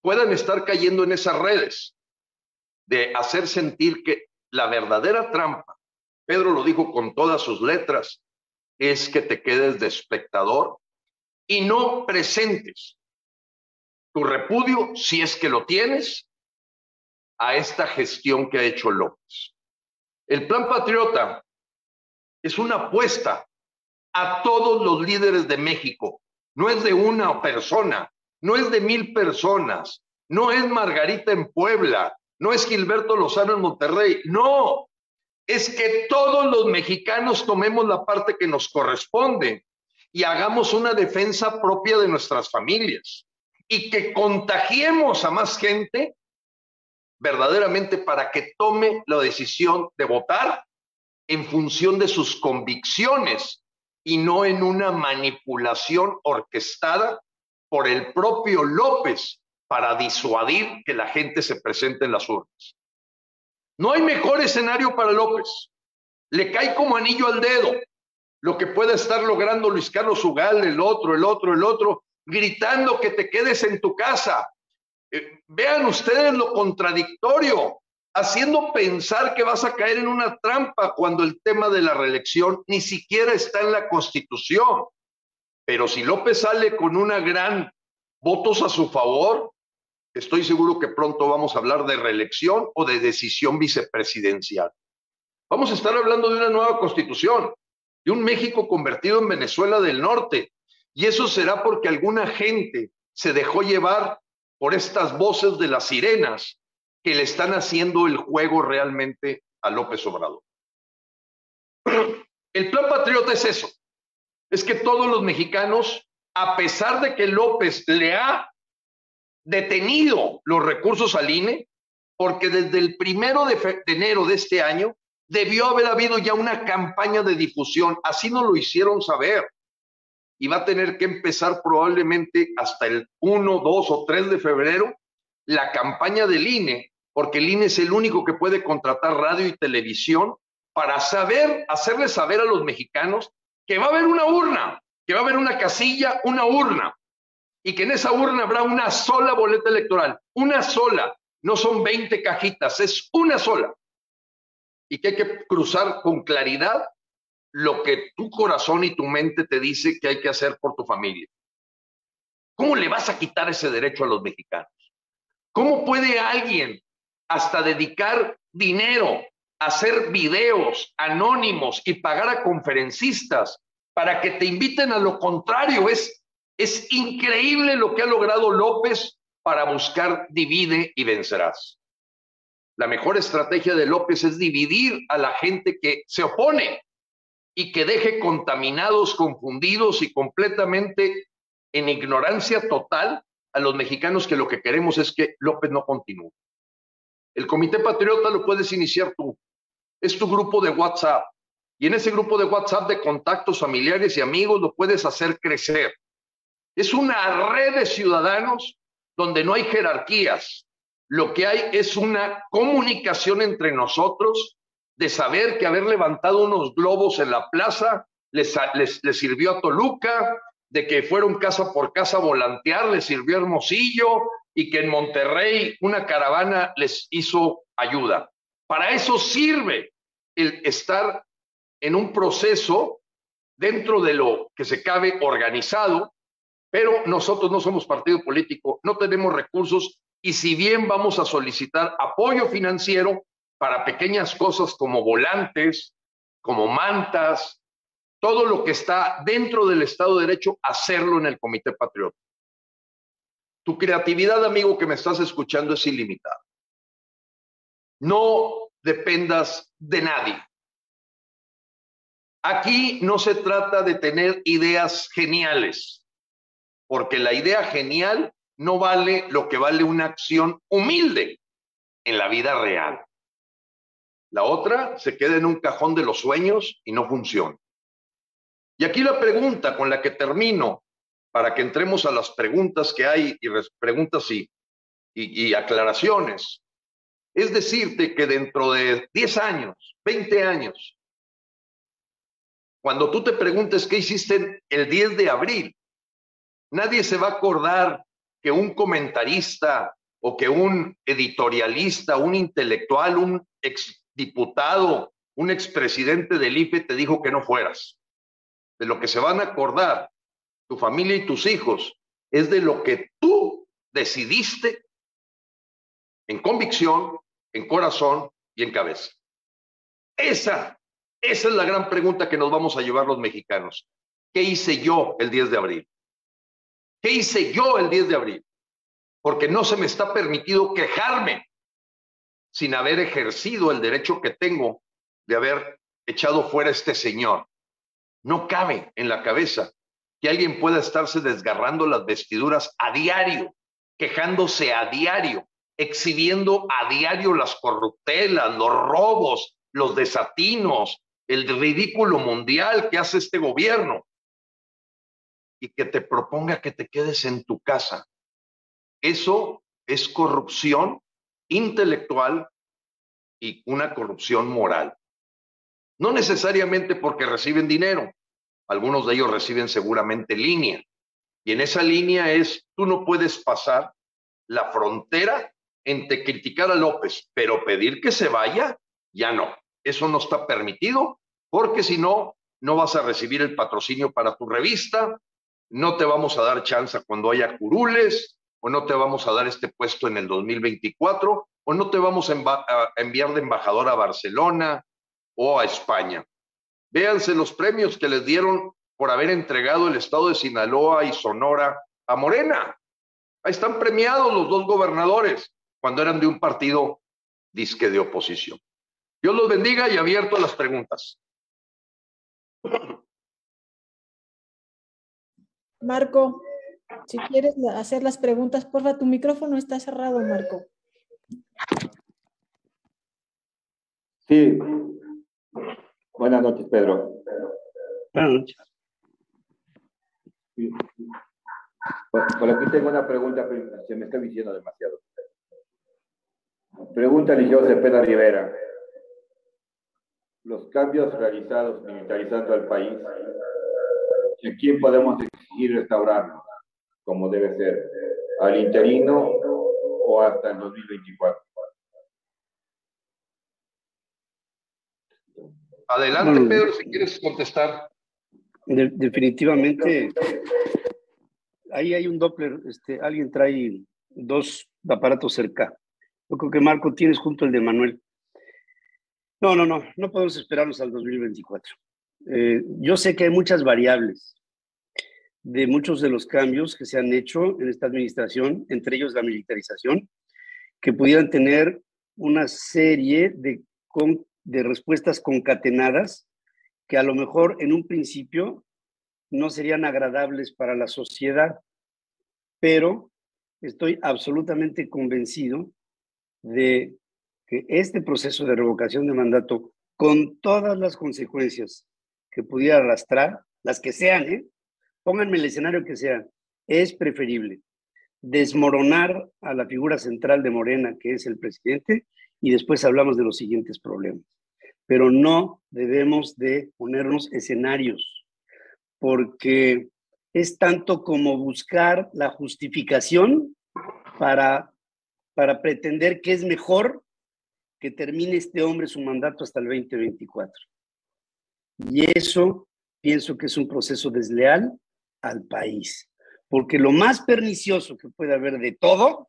puedan estar cayendo en esas redes de hacer sentir que la verdadera trampa, Pedro lo dijo con todas sus letras, es que te quedes de espectador y no presentes tu repudio, si es que lo tienes, a esta gestión que ha hecho López. El plan patriota es una apuesta a todos los líderes de México. No es de una persona, no es de mil personas, no es Margarita en Puebla, no es Gilberto Lozano en Monterrey, no, es que todos los mexicanos tomemos la parte que nos corresponde y hagamos una defensa propia de nuestras familias y que contagiemos a más gente verdaderamente para que tome la decisión de votar en función de sus convicciones y no en una manipulación orquestada por el propio López para disuadir que la gente se presente en las urnas. No hay mejor escenario para López. Le cae como anillo al dedo lo que puede estar logrando Luis Carlos Ugal, el otro, el otro, el otro, gritando que te quedes en tu casa. Eh, vean ustedes lo contradictorio haciendo pensar que vas a caer en una trampa cuando el tema de la reelección ni siquiera está en la Constitución. Pero si López sale con una gran votos a su favor, estoy seguro que pronto vamos a hablar de reelección o de decisión vicepresidencial. Vamos a estar hablando de una nueva constitución, de un México convertido en Venezuela del Norte. Y eso será porque alguna gente se dejó llevar por estas voces de las sirenas que le están haciendo el juego realmente a López Obrador. El plan patriota es eso. Es que todos los mexicanos, a pesar de que López le ha detenido los recursos al INE, porque desde el primero de, enero de este año debió haber habido ya una campaña de difusión. Así no lo hicieron saber. Y va a tener que empezar probablemente hasta el 1, 2 o 3 de febrero la campaña del INE, porque el INE es el único que puede contratar radio y televisión para saber, hacerle saber a los mexicanos que va a haber una urna, que va a haber una casilla, una urna, y que en esa urna habrá una sola boleta electoral, una sola, no son 20 cajitas, es una sola y que hay que cruzar con claridad lo que tu corazón y tu mente te dice que hay que hacer por tu familia. ¿Cómo le vas a quitar ese derecho a los mexicanos? ¿Cómo puede alguien hasta dedicar dinero a hacer videos anónimos y pagar a conferencistas para que te inviten a lo contrario? Es, es increíble lo que ha logrado López para buscar divide y vencerás. La mejor estrategia de López es dividir a la gente que se opone y que deje contaminados, confundidos y completamente en ignorancia total a los mexicanos que lo que queremos es que López no continúe. El Comité Patriota lo puedes iniciar tú. Es tu grupo de WhatsApp. Y en ese grupo de WhatsApp de contactos familiares y amigos lo puedes hacer crecer. Es una red de ciudadanos donde no hay jerarquías, lo que hay es una comunicación entre nosotros de saber que haber levantado unos globos en la plaza les, les, sirvió a Toluca, de que fueron casa por casa a volantear, les sirvió a Hermosillo y que en Monterrey una caravana les hizo ayuda. Para eso sirve el estar en un proceso dentro de lo que se cabe organizado, pero nosotros no somos partido político, no tenemos recursos y si bien vamos a solicitar apoyo financiero para pequeñas cosas como volantes, como mantas, todo lo que está dentro del Estado de Derecho, hacerlo en el Comité Patriota. Tu creatividad, amigo que me estás escuchando, es ilimitada. No dependas de nadie. Aquí no se trata de tener ideas geniales, porque la idea genial no vale lo que vale una acción humilde en la vida real. La otra se queda en un cajón de los sueños y no funciona. Y aquí la pregunta con la que termino, para que entremos a las preguntas que hay y preguntas y, y, aclaraciones, es decirte que dentro de 10 años, 20 años, cuando tú te preguntes qué hiciste el 10 de abril, nadie se va a acordar que un comentarista o que un editorialista, un intelectual, un exdiputado, un expresidente del IFE te dijo que no fueras. De lo que se van a acordar tu familia y tus hijos es de lo que tú decidiste en convicción, en corazón y en cabeza. Esa, esa es la gran pregunta que nos vamos a llevar los mexicanos. ¿Qué hice yo el 10 de abril? ¿Qué hice yo el 10 de abril? Porque no se me está permitido quejarme sin haber ejercido el derecho que tengo de haber echado fuera a este señor. No cabe en la cabeza que alguien pueda estarse desgarrando las vestiduras a diario, quejándose a diario, exhibiendo a diario las corruptelas, los robos, los desatinos, el ridículo mundial que hace este gobierno y que te proponga que te quedes en tu casa. Eso es corrupción intelectual y una corrupción moral. No necesariamente porque reciben dinero, algunos de ellos reciben seguramente línea. Y en esa línea es, tú no puedes pasar la frontera entre criticar a López, pero pedir que se vaya, ya no. Eso no está permitido, porque si no, no vas a recibir el patrocinio para tu revista, no te vamos a dar chance cuando haya curules, o no te vamos a dar este puesto en el 2024 o no te vamos a, enviar de embajador a Barcelona o a España. Véanse los premios que les dieron por haber entregado el estado de Sinaloa y Sonora a Morena. Ahí están premiados los dos gobernadores cuando eran de un partido disque de oposición. Dios los bendiga y abierto a las preguntas. Marco, si quieres hacer las preguntas, porfa, tu micrófono está cerrado, Marco. Sí. Buenas noches, Pedro. Buenas noches. Por, aquí tengo una pregunta, pero se me está diciendo demasiado. Pregunta Eligio Cepeda Rivera. Los cambios realizados militarizando al país, ¿a quién podemos exigir restaurarnos como debe ser? ¿Al interino o hasta el 2024? Adelante, Pedro, si quieres contestar. definitivamente, ahí hay un Doppler, este, alguien trae dos aparatos cerca. Yo creo que Marco tienes junto el de Manuel. No, no, no, no podemos esperarnos al 2024. Eh, yo sé que hay muchas variables de muchos de los cambios que se han hecho en esta administración, entre ellos la militarización, que pudieran tener una serie de, de respuestas concatenadas que a lo mejor en un principio no serían agradables para la sociedad, pero estoy absolutamente convencido de que este proceso de revocación de mandato, con todas las consecuencias que pudiera arrastrar, las que sean, ¿eh? Pónganme el escenario que sea, es preferible desmoronar a la figura central de Morena, que es el presidente, y después hablamos de los siguientes problemas. Pero no debemos de ponernos escenarios, porque es tanto como buscar la justificación para para pretender que es mejor que termine este hombre su mandato hasta el 2024. Y eso pienso que es un proceso desleal al país, porque lo más pernicioso que puede haber de todo,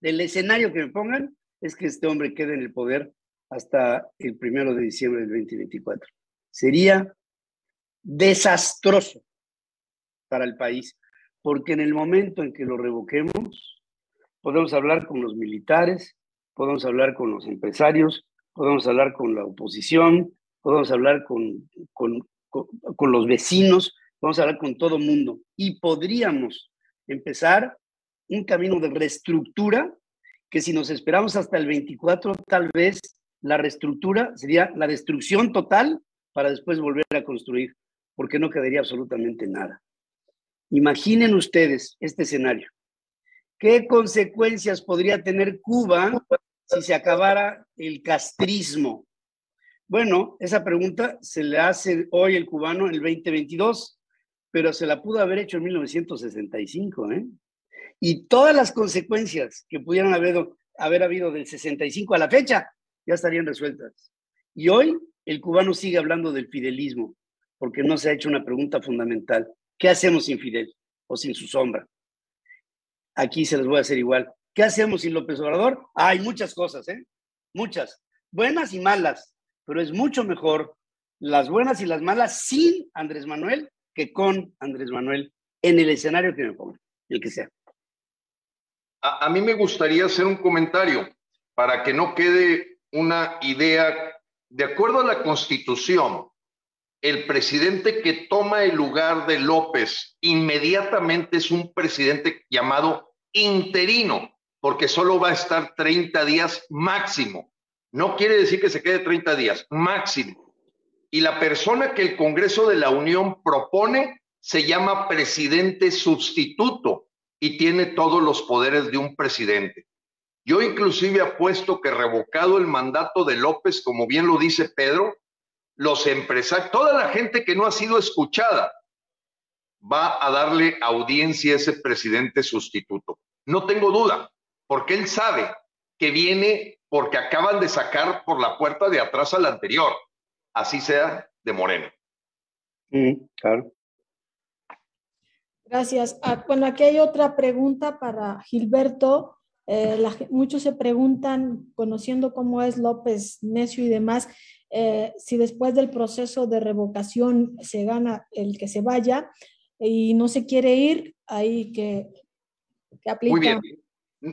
del escenario que me pongan, es que este hombre quede en el poder hasta el primero de diciembre del 2024. Sería desastroso para el país, porque en el momento en que lo revoquemos, podemos hablar con los militares, podemos hablar con los empresarios, podemos hablar con la oposición, podemos hablar con, con, con, los vecinos, podemos hablar con todo mundo y podríamos empezar un camino de reestructura que si nos esperamos hasta el 24, tal vez la reestructura sería la destrucción total para después volver a construir, porque no quedaría absolutamente nada. Imaginen ustedes este escenario. ¿Qué consecuencias podría tener Cuba si se acabara el castrismo? Bueno, esa pregunta se le hace hoy el cubano en el 2022, pero se la pudo haber hecho en 1965, ¿eh? Y todas las consecuencias que pudieran haber, haber habido del 65 a la fecha ya estarían resueltas. Y hoy el cubano sigue hablando del fidelismo, porque no se ha hecho una pregunta fundamental. ¿Qué hacemos sin Fidel o sin su sombra? aquí se los voy a hacer igual. ¿Qué hacemos sin López Obrador? Hay muchas cosas, ¿eh? Muchas. Buenas y malas, pero es mucho mejor las buenas y las malas sin Andrés Manuel que con Andrés Manuel en el escenario que me ponga, el que sea. A, a mí me gustaría hacer un comentario para que no quede una idea. De acuerdo a la Constitución, el presidente que toma el lugar de López inmediatamente es un presidente llamado interino, porque solo va a estar 30 días máximo. No quiere decir que se quede 30 días, máximo. Y la persona que el Congreso de la Unión propone se llama presidente sustituto y tiene todos los poderes de un presidente. Yo inclusive apuesto que revocado el mandato de López, como bien lo dice Pedro, los empresarios, toda la gente que no ha sido escuchada va a darle audiencia a ese presidente sustituto. No tengo duda, porque él sabe que viene porque acaban de sacar por la puerta de atrás al anterior, así sea de Moreno. claro. Gracias. Ah, bueno, aquí hay otra pregunta para Gilberto. Eh, muchos se preguntan, conociendo cómo es López Necio y demás, eh, si después del proceso de revocación se gana el que se vaya y no se quiere ir, ahí que, que aplica. Muy bien.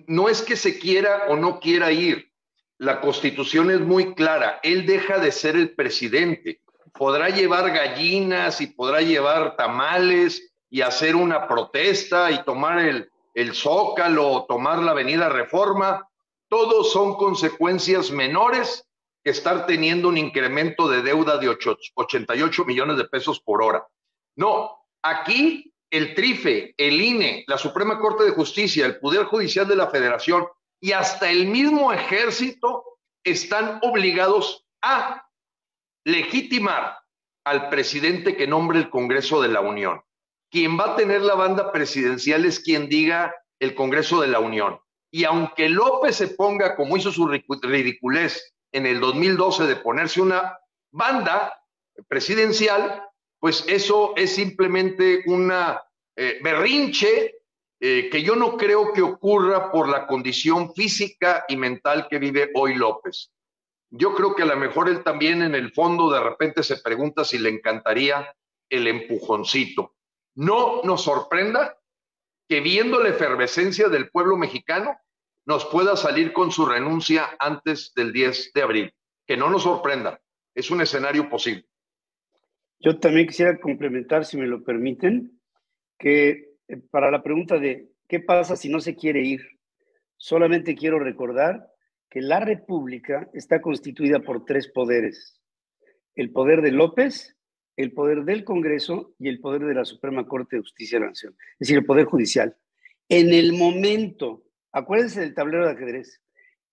No es que se quiera o no quiera ir. La constitución es muy clara. Él deja de ser el presidente. Podrá llevar gallinas y podrá llevar tamales y hacer una protesta y tomar el, el Zócalo, tomar la Avenida Reforma, todos son consecuencias menores que estar teniendo un incremento de deuda de 88 millones de pesos por hora. No, aquí el TRIFE, el INE, la Suprema Corte de Justicia, el Poder Judicial de la Federación y hasta el mismo ejército están obligados a legitimar al presidente que nombre el Congreso de la Unión quien va a tener la banda presidencial es quien diga el Congreso de la Unión. Y aunque López se ponga, como hizo su ridiculez en el 2012, de ponerse una banda presidencial, pues eso es simplemente una eh, berrinche eh, que yo no creo que ocurra por la condición física y mental que vive hoy López. Yo creo que a lo mejor él también en el fondo de repente se pregunta si le encantaría el empujoncito no nos sorprenda que viendo la efervescencia del pueblo mexicano nos pueda salir con su renuncia antes del 10 de abril. Que no nos sorprenda, es un escenario posible. Yo también quisiera complementar, si me lo permiten, que para la pregunta de qué pasa si no se quiere ir, solamente quiero recordar que la República está constituida por tres poderes. El poder de López, el poder del Congreso y el poder de la Suprema Corte de Justicia de la Nación, es decir, el poder judicial. En el momento, acuérdense del tablero de ajedrez,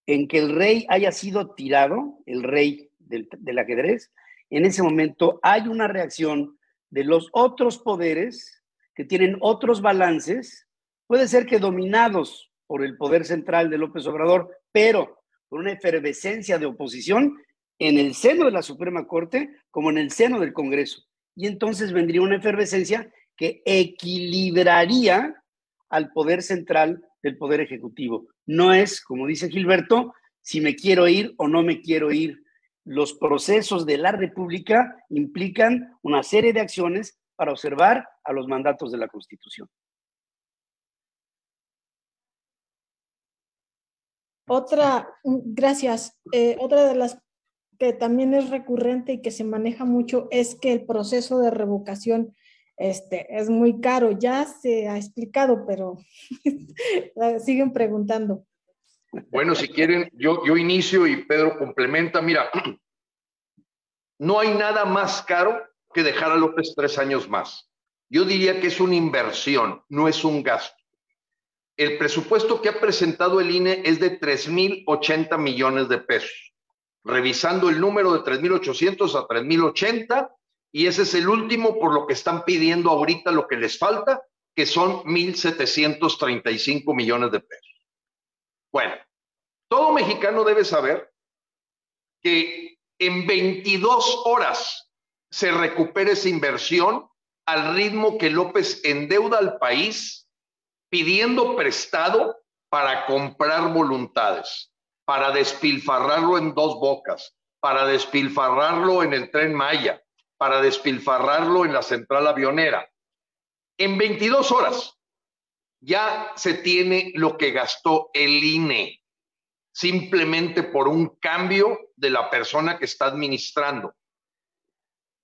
en que el rey haya sido tirado, el rey del, del ajedrez, en ese momento hay una reacción de los otros poderes que tienen otros balances, puede ser que dominados por el poder central de López Obrador, pero por una efervescencia de oposición en el seno de la Suprema Corte como en el seno del Congreso. Y entonces vendría una efervescencia que equilibraría al poder central del Poder Ejecutivo. No es, como dice Gilberto, si me quiero ir o no me quiero ir. Los procesos de la República implican una serie de acciones para observar a los mandatos de la Constitución. Otra, gracias. Eh, otra de las que también es recurrente y que se maneja mucho es que el proceso de revocación este, es muy caro. Ya se ha explicado, pero siguen preguntando. Bueno, si quieren, yo, yo inicio y Pedro complementa. Mira, no hay nada más caro que dejar a López tres años más. Yo diría que es una inversión, no es un gasto. El presupuesto que ha presentado el INE es de 3.080 millones de pesos revisando el número de 3.800 a 3.080 y ese es el último por lo que están pidiendo ahorita lo que les falta, que son 1.735 millones de pesos. Bueno, todo mexicano debe saber que en 22 horas se recupere esa inversión al ritmo que López endeuda al país pidiendo prestado para comprar voluntades para despilfarrarlo en dos bocas, para despilfarrarlo en el tren Maya, para despilfarrarlo en la central avionera. En 22 horas ya se tiene lo que gastó el INE, simplemente por un cambio de la persona que está administrando.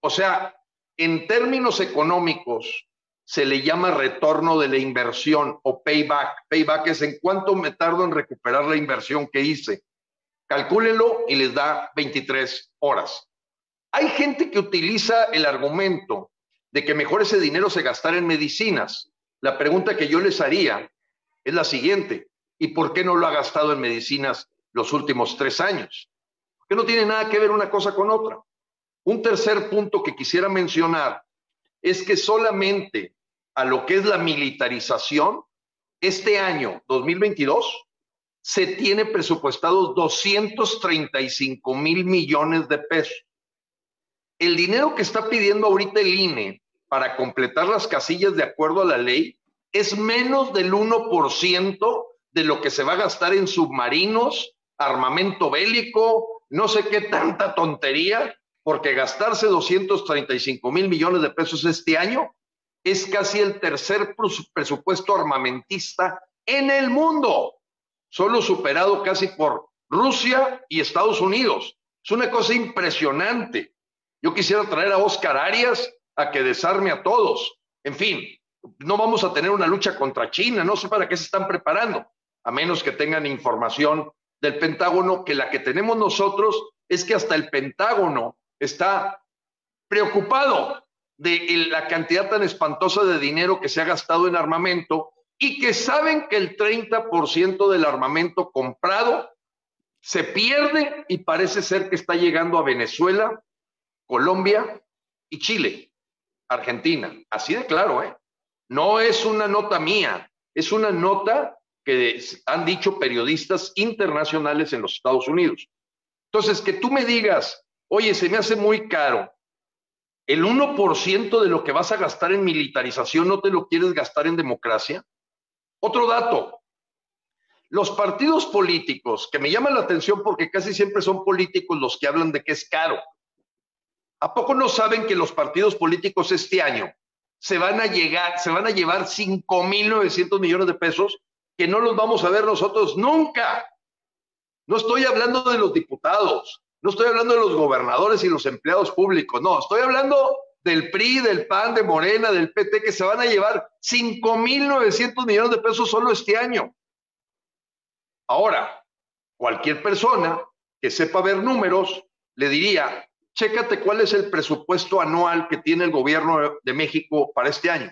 O sea, en términos económicos, se le llama retorno de la inversión o payback. Payback es en cuánto me tardo en recuperar la inversión que hice. Calcúlenlo y les da 23 horas. Hay gente que utiliza el argumento de que mejor ese dinero se gastara en medicinas. La pregunta que yo les haría es la siguiente. ¿Y por qué no lo ha gastado en medicinas los últimos tres años? Que no tiene nada que ver una cosa con otra. Un tercer punto que quisiera mencionar es que solamente a lo que es la militarización, este año 2022 se tiene presupuestados 235 mil millones de pesos. El dinero que está pidiendo ahorita el INE para completar las casillas de acuerdo a la ley es menos del 1% de lo que se va a gastar en submarinos, armamento bélico, no sé qué tanta tontería, porque gastarse 235 mil millones de pesos este año es casi el tercer presupuesto armamentista en el mundo, solo superado casi por Rusia y Estados Unidos. Es una cosa impresionante. Yo quisiera traer a Oscar Arias a que desarme a todos. En fin, no vamos a tener una lucha contra China, no sé para qué se están preparando, a menos que tengan información del Pentágono, que la que tenemos nosotros es que hasta el Pentágono está preocupado de la cantidad tan espantosa de dinero que se ha gastado en armamento y que saben que el 30% del armamento comprado se pierde y parece ser que está llegando a Venezuela, Colombia y Chile, Argentina. Así de claro, ¿eh? No es una nota mía, es una nota que han dicho periodistas internacionales en los Estados Unidos. Entonces, que tú me digas, oye, se me hace muy caro, el 1% de lo que vas a gastar en militarización no te lo quieres gastar en democracia. Otro dato, los partidos políticos, que me llaman la atención porque casi siempre son políticos los que hablan de que es caro. ¿A poco no saben que los partidos políticos este año se van a llegar, se van a llevar 5.900 millones de pesos que no los vamos a ver nosotros nunca. No estoy hablando de los diputados, no estoy hablando de los gobernadores y los empleados públicos, no, estoy hablando del PRI, del PAN, de Morena, del PT, que se van a llevar 5.900 millones de pesos solo este año. Ahora, cualquier persona que sepa ver números le diría, chécate cuál es el presupuesto anual que tiene el gobierno de México para este año.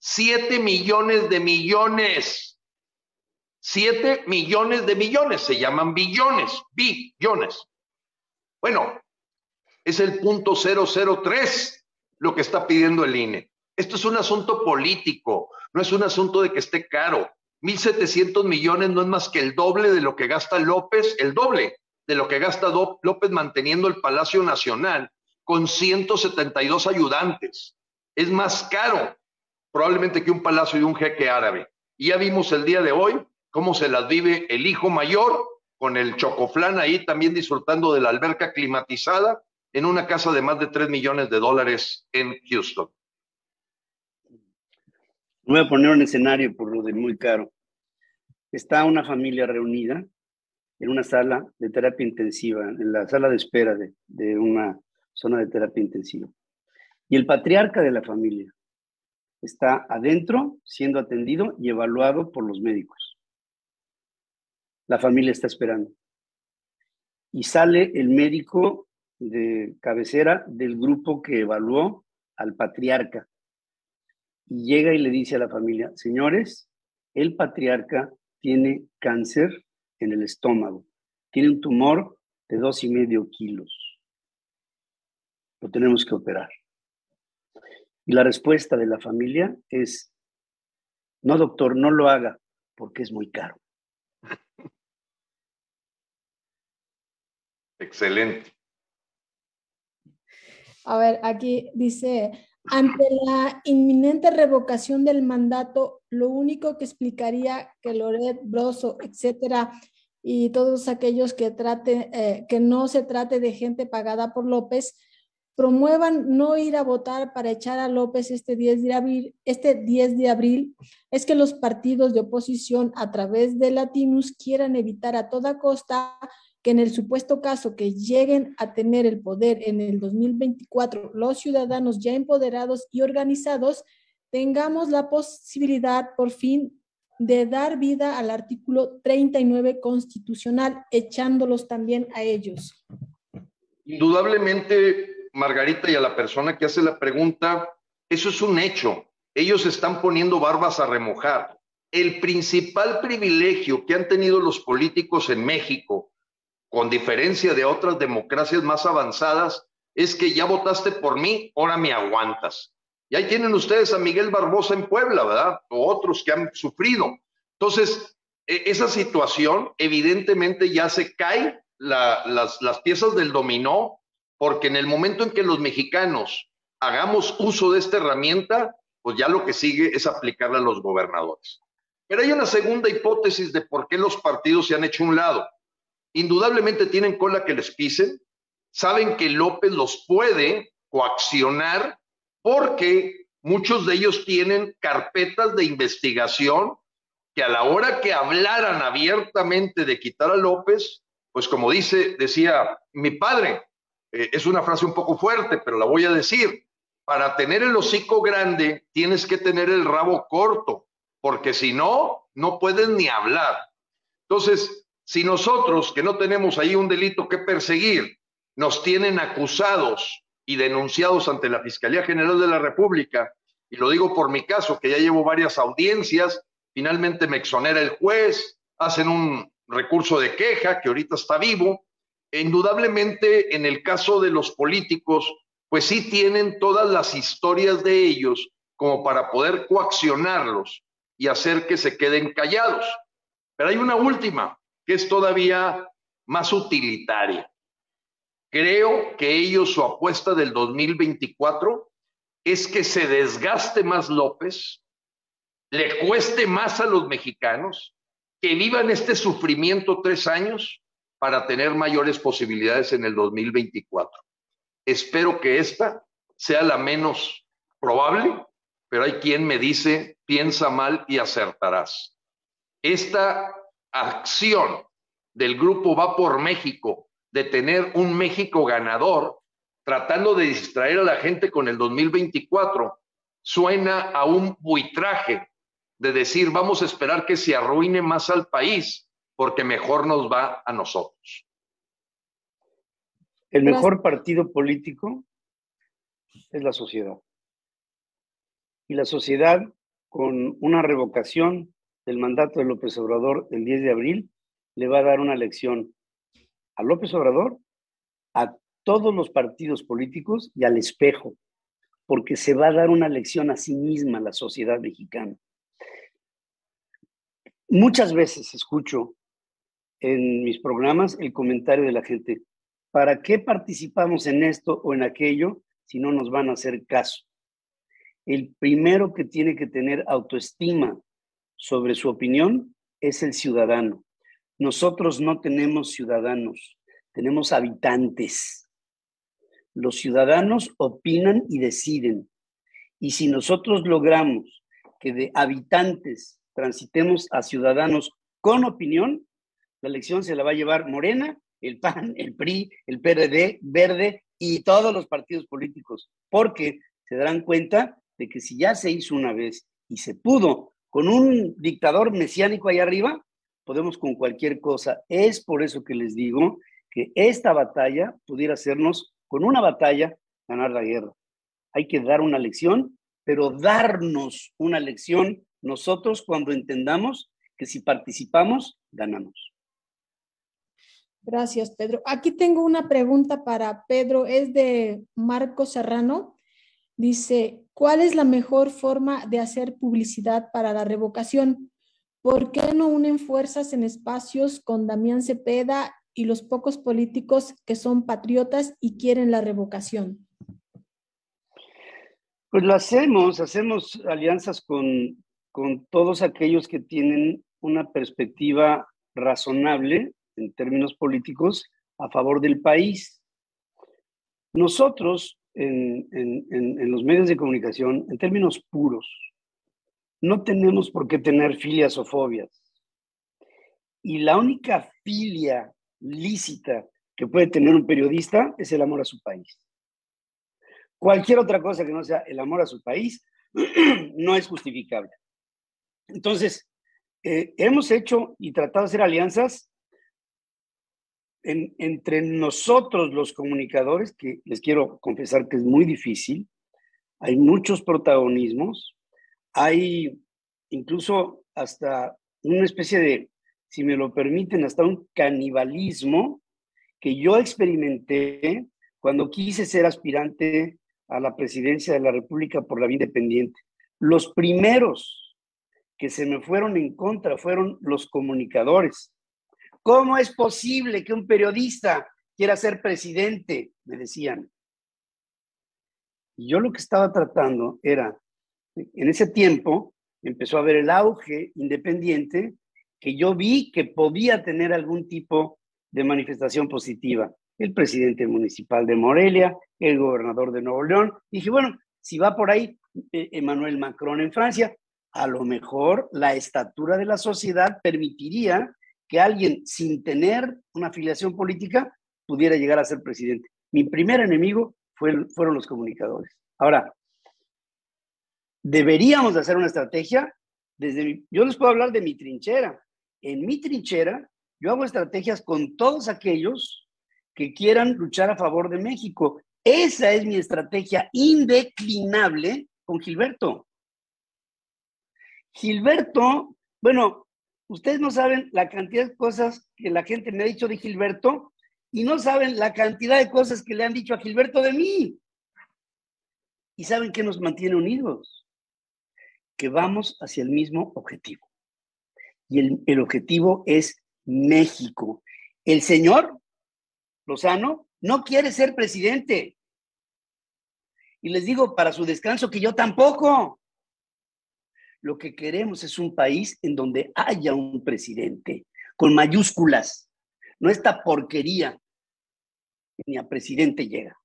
Siete millones de millones. Siete millones de millones. Se llaman billones, billones. Bueno, es el punto 003 lo que está pidiendo el INE. Esto es un asunto político, no es un asunto de que esté caro. 1.700 millones no es más que el doble de lo que gasta López, el doble de lo que gasta López manteniendo el Palacio Nacional con 172 ayudantes. Es más caro probablemente que un palacio y un jeque árabe. Y ya vimos el día de hoy cómo se las vive el hijo mayor con el chocoflán ahí también disfrutando de la alberca climatizada en una casa de más de 3 millones de dólares en Houston. Voy a poner un escenario por lo de muy caro. Está una familia reunida en una sala de terapia intensiva, en la sala de espera de, de una zona de terapia intensiva. Y el patriarca de la familia está adentro siendo atendido y evaluado por los médicos. La familia está esperando. Y sale el médico de cabecera del grupo que evaluó al patriarca. Y llega y le dice a la familia, señores, el patriarca tiene cáncer en el estómago. Tiene un tumor de dos y medio kilos. Lo tenemos que operar. Y la respuesta de la familia es, no, doctor, no lo haga porque es muy caro. Excelente. A ver, aquí dice, ante la inminente revocación del mandato, lo único que explicaría que Loret, Broso, etcétera, y todos aquellos que, trate, eh, que no se trate de gente pagada por López, promuevan no ir a votar para echar a López este 10 de abril, este 10 de abril es que los partidos de oposición a través de Latinus quieran evitar a toda costa que en el supuesto caso que lleguen a tener el poder en el 2024 los ciudadanos ya empoderados y organizados, tengamos la posibilidad por fin de dar vida al artículo 39 constitucional, echándolos también a ellos. Indudablemente, Margarita, y a la persona que hace la pregunta, eso es un hecho. Ellos están poniendo barbas a remojar. El principal privilegio que han tenido los políticos en México con diferencia de otras democracias más avanzadas, es que ya votaste por mí, ahora me aguantas. Y ahí tienen ustedes a Miguel Barbosa en Puebla, ¿verdad? O otros que han sufrido. Entonces, e, esa situación evidentemente ya se cae las, las piezas del dominó, porque en el momento en que los mexicanos hagamos uso de esta herramienta, pues ya lo que sigue es aplicarla a los gobernadores. Pero hay una segunda hipótesis de por qué los partidos se han hecho un lado. Indudablemente tienen cola que les pisen, saben que López los puede coaccionar porque muchos de ellos tienen carpetas de investigación que a la hora que hablaran abiertamente de quitar a López, pues como dice, decía mi padre, eh, es una frase un poco fuerte, pero la voy a decir, para tener el hocico grande tienes que tener el rabo corto, porque si no, no puedes ni hablar. Entonces, si nosotros, que no tenemos ahí un delito que perseguir, nos tienen acusados y denunciados ante la Fiscalía General de la República, y lo digo por mi caso, que ya llevo varias audiencias, finalmente me exonera el juez, hacen un recurso de queja que ahorita está vivo, e indudablemente en el caso de los políticos, pues sí tienen todas las historias de ellos como para poder coaccionarlos y hacer que se queden callados. Pero hay una última, que es todavía más utilitaria. Creo que ellos, su apuesta del 2024 es que se desgaste más López, le cueste más a los mexicanos, que vivan este sufrimiento tres años para tener mayores posibilidades en el 2024. Espero que esta sea la menos probable, pero hay quien me dice, piensa mal y acertarás. Esta acción del grupo Va por México de tener un México ganador, tratando de distraer a la gente con el 2024, suena a un buitraje de decir, vamos a esperar que se arruine más al país, porque mejor nos va a nosotros. El mejor partido político es la sociedad. Y la sociedad, con una revocación del mandato de López Obrador el 10 de abril, le va a dar una lección a López Obrador, a todos los partidos políticos y al espejo, porque se va a dar una lección a sí misma la sociedad mexicana. Muchas veces escucho en mis programas el comentario de la gente, ¿para qué participamos en esto o en aquello si no nos van a hacer caso? El primero que tiene que tener autoestima sobre su opinión es el ciudadano. Nosotros no tenemos ciudadanos, tenemos habitantes. Los ciudadanos opinan y deciden. Y si nosotros logramos que de habitantes transitemos a ciudadanos con opinión, la elección se la va a llevar Morena, el PAN, el PRI, el PRD, Verde y todos los partidos políticos, porque se darán cuenta de que si ya se hizo una vez y se pudo con un dictador mesiánico ahí arriba, podemos con cualquier cosa. Es por eso que les digo que esta batalla pudiera hacernos, con una batalla, ganar la guerra. Hay que dar una lección, pero darnos una lección nosotros cuando entendamos que si participamos, ganamos. Gracias, Pedro. Aquí tengo una pregunta para Pedro, es de Marco Serrano. Dice, ¿cuál es la mejor forma de hacer publicidad para la revocación? ¿Por qué no unen fuerzas en espacios con Damián Cepeda y los pocos políticos que son patriotas y quieren la revocación? Pues lo hacemos, hacemos alianzas con, con todos aquellos que tienen una perspectiva razonable en términos políticos a favor del país. Nosotros, en, en, los medios de comunicación, en términos puros, no tenemos por qué tener filias o fobias. Y la única filia lícita que puede tener un periodista es el amor a su país. Cualquier otra cosa que no sea el amor a su país no es justificable. Entonces, eh, hemos hecho y tratado de hacer alianzas entre nosotros los comunicadores, que les quiero confesar que es muy difícil, hay muchos protagonismos, hay incluso hasta una especie de, si me lo permiten, hasta un canibalismo que yo experimenté cuando quise ser aspirante a la presidencia de la República por la independiente. Los primeros que se me fueron en contra fueron los comunicadores. ¿Cómo es posible que un periodista quiera ser presidente? Me decían. Yo lo que estaba tratando era, en ese tiempo empezó a haber el auge independiente que yo vi que podía tener algún tipo de manifestación positiva. El presidente municipal de Morelia, el gobernador de Nuevo León. dije, bueno, si va por ahí eh, Emmanuel Macron en Francia, a lo mejor la estatura de la sociedad permitiría que alguien sin tener una afiliación política pudiera llegar a ser presidente. Mi primer enemigo fueron los comunicadores. Ahora, deberíamos de hacer una estrategia desde yo les puedo hablar de mi trinchera. En mi trinchera, yo hago estrategias con todos aquellos que quieran luchar a favor de México. Esa es mi estrategia indeclinable con Gilberto. Gilberto, bueno, ustedes no saben la cantidad de cosas que la gente me ha dicho de Gilberto y no saben la cantidad de cosas que le han dicho a Gilberto de mí. ¿Y saben qué nos mantiene unidos? Que vamos hacia el mismo objetivo. Y el, el objetivo es México. El señor Lozano no quiere ser presidente. Y les digo para su descanso que yo tampoco. Lo que queremos es un país en donde haya un presidente con mayúsculas, no esta porquería ni a presidente llega.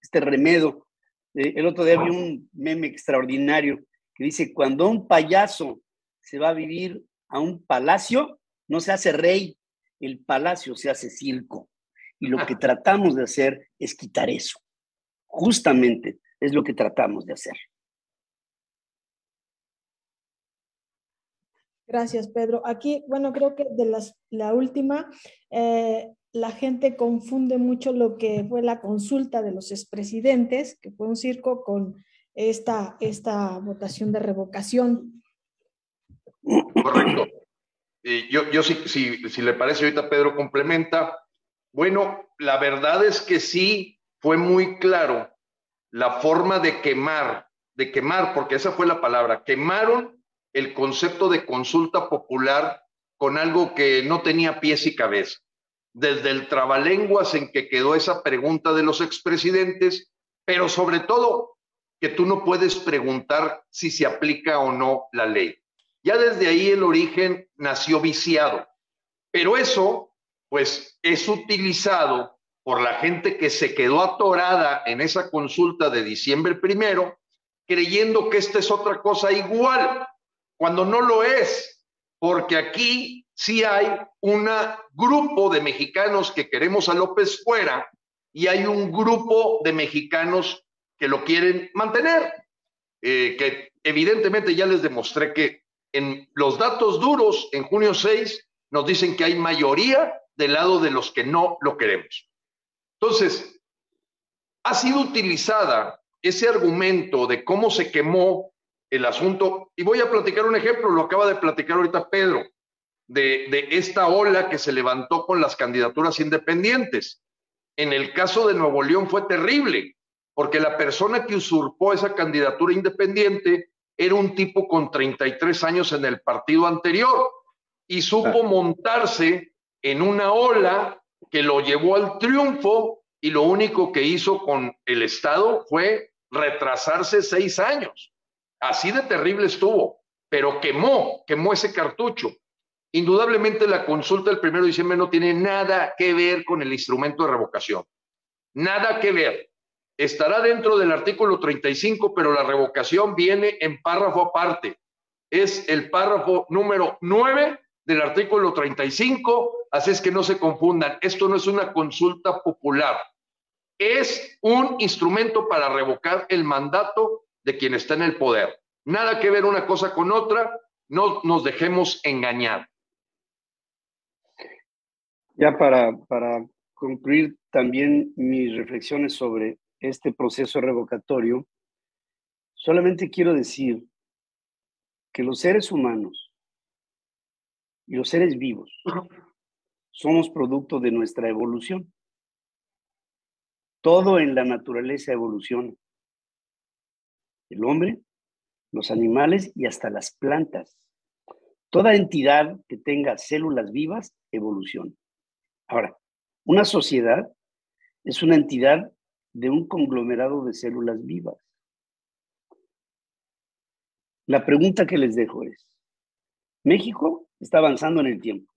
Este remedo. Eh, el otro día vi un meme extraordinario que dice, cuando un payaso se va a vivir a un palacio, no se hace rey, el palacio se hace circo. Y lo que tratamos de hacer es quitar eso. Justamente es lo que tratamos de hacer. Gracias, Pedro. Aquí, bueno, creo que de las, la última, eh, la gente confunde mucho lo que fue la consulta de los expresidentes, que fue un circo, con esta, esta votación de revocación. Correcto. yo, yo sí, si, si le parece, ahorita Pedro complementa. Bueno, la verdad es que sí fue muy claro la forma de quemar, de quemar, porque esa fue la palabra, quemaron el concepto de consulta popular con algo que no tenía pies y cabeza. Desde el trabalenguas en que quedó esa pregunta de los expresidentes, pero sobre todo que tú no puedes preguntar si se aplica o no la ley. Ya desde ahí el origen nació viciado. Pero eso, pues, es utilizado por la gente que se quedó atorada en esa consulta de diciembre primero, creyendo que esta es otra cosa igual cuando no lo es, porque aquí sí hay un grupo de mexicanos que queremos a López fuera y hay un grupo de mexicanos que lo quieren mantener, eh, que evidentemente ya les demostré que en los datos duros, en junio 6, nos dicen que hay mayoría del lado de los que no lo queremos. Entonces, ha sido utilizada ese argumento de cómo se quemó el asunto. Y voy a platicar un ejemplo, lo acaba de platicar ahorita Pedro, de, de esta ola que se levantó con las candidaturas independientes. En el caso de Nuevo León fue terrible, porque la persona que usurpó esa candidatura independiente era un tipo con 33 años en el partido anterior y supo montarse en una ola que lo llevó al triunfo y lo único que hizo con el Estado fue retrasarse seis años. Así de terrible estuvo, pero quemó, quemó ese cartucho. Indudablemente la consulta del primero de diciembre no tiene nada que ver con el instrumento de revocación. Nada que ver. Estará dentro del artículo 35, pero la revocación viene en párrafo aparte. Es el párrafo número 9 del artículo 35, así es que no se confundan. Esto no es una consulta popular. Es un instrumento para revocar el mandato de quien está en el poder. Nada que ver una cosa con otra, no nos dejemos engañar. Ya para, para concluir también mis reflexiones sobre este proceso revocatorio, solamente quiero decir que los seres humanos y los seres vivos somos producto de nuestra evolución. Todo en la naturaleza evoluciona el hombre, los animales y hasta las plantas. Toda entidad que tenga células vivas evoluciona. Ahora, una sociedad es una entidad de un conglomerado de células vivas. La pregunta que les dejo es, México está avanzando en el tiempo.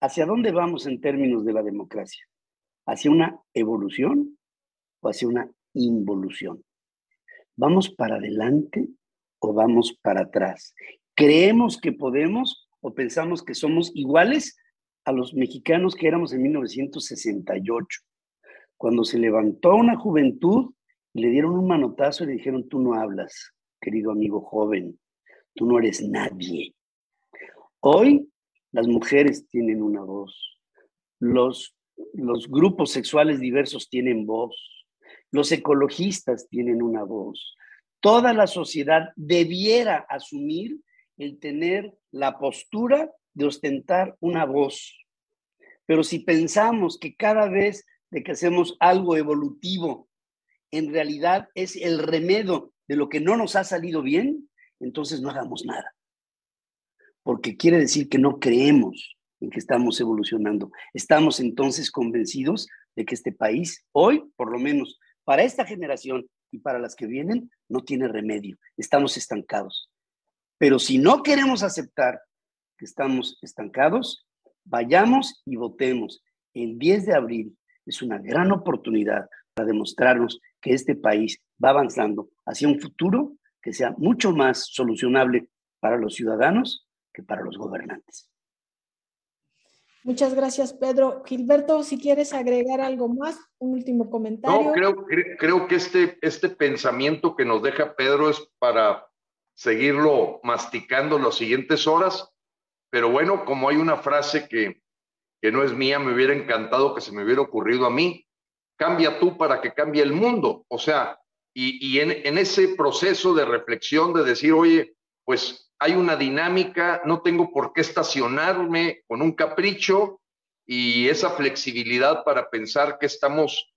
¿Hacia dónde vamos en términos de la democracia? ¿Hacia una evolución o hacia una involución? ¿Vamos para adelante o vamos para atrás? ¿Creemos que podemos o pensamos que somos iguales a los mexicanos que éramos en 1968? Cuando se levantó una juventud y le dieron un manotazo y le dijeron, tú no hablas, querido amigo joven, tú no eres nadie. Hoy las mujeres tienen una voz, los, los grupos sexuales diversos tienen voz, los ecologistas tienen una voz. Toda la sociedad debiera asumir el tener la postura de ostentar una voz. Pero si pensamos que cada vez de que hacemos algo evolutivo, en realidad es el remedio de lo que no nos ha salido bien, entonces no hagamos nada porque quiere decir que no creemos en que estamos evolucionando. Estamos entonces convencidos de que este país, hoy, por lo menos para esta generación y para las que vienen, no tiene remedio. Estamos estancados. Pero si no queremos aceptar que estamos estancados, vayamos y votemos. El 10 de abril es una gran oportunidad para demostrarnos que este país va avanzando hacia un futuro que sea mucho más solucionable para los ciudadanos que para los gobernantes. Muchas gracias, Pedro. Gilberto, si quieres agregar algo más, un último comentario. No, creo, creo que este, este pensamiento que nos deja Pedro es para seguirlo masticando las siguientes horas. Pero bueno, como hay una frase que, que no es mía, me hubiera encantado que se me hubiera ocurrido a mí. Cambia tú para que cambie el mundo. O sea, y, y en, en ese proceso de reflexión de decir, oye, pues hay una dinámica, no tengo por qué estacionarme con un capricho y esa flexibilidad para pensar que estamos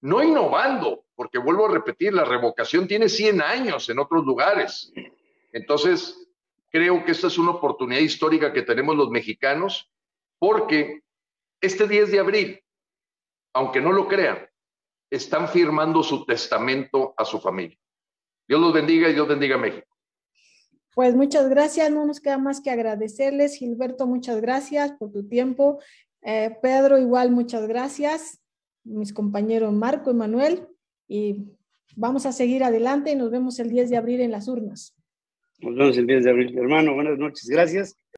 no innovando, porque vuelvo a repetir, la revocación tiene 100 años en otros lugares. Entonces, creo que esta es una oportunidad histórica que tenemos los mexicanos, porque este 10 de abril, aunque no lo crean, están firmando su testamento a su familia. Dios los bendiga y Dios bendiga a México. Pues muchas gracias, no nos queda más que agradecerles. Gilberto, muchas gracias por tu tiempo. Eh, Pedro, igual, muchas gracias. Mis compañeros Marco y Manuel. Y vamos a seguir adelante y nos vemos el 10 de abril en las urnas. Nos vemos el 10 de abril, hermano. Buenas noches, gracias.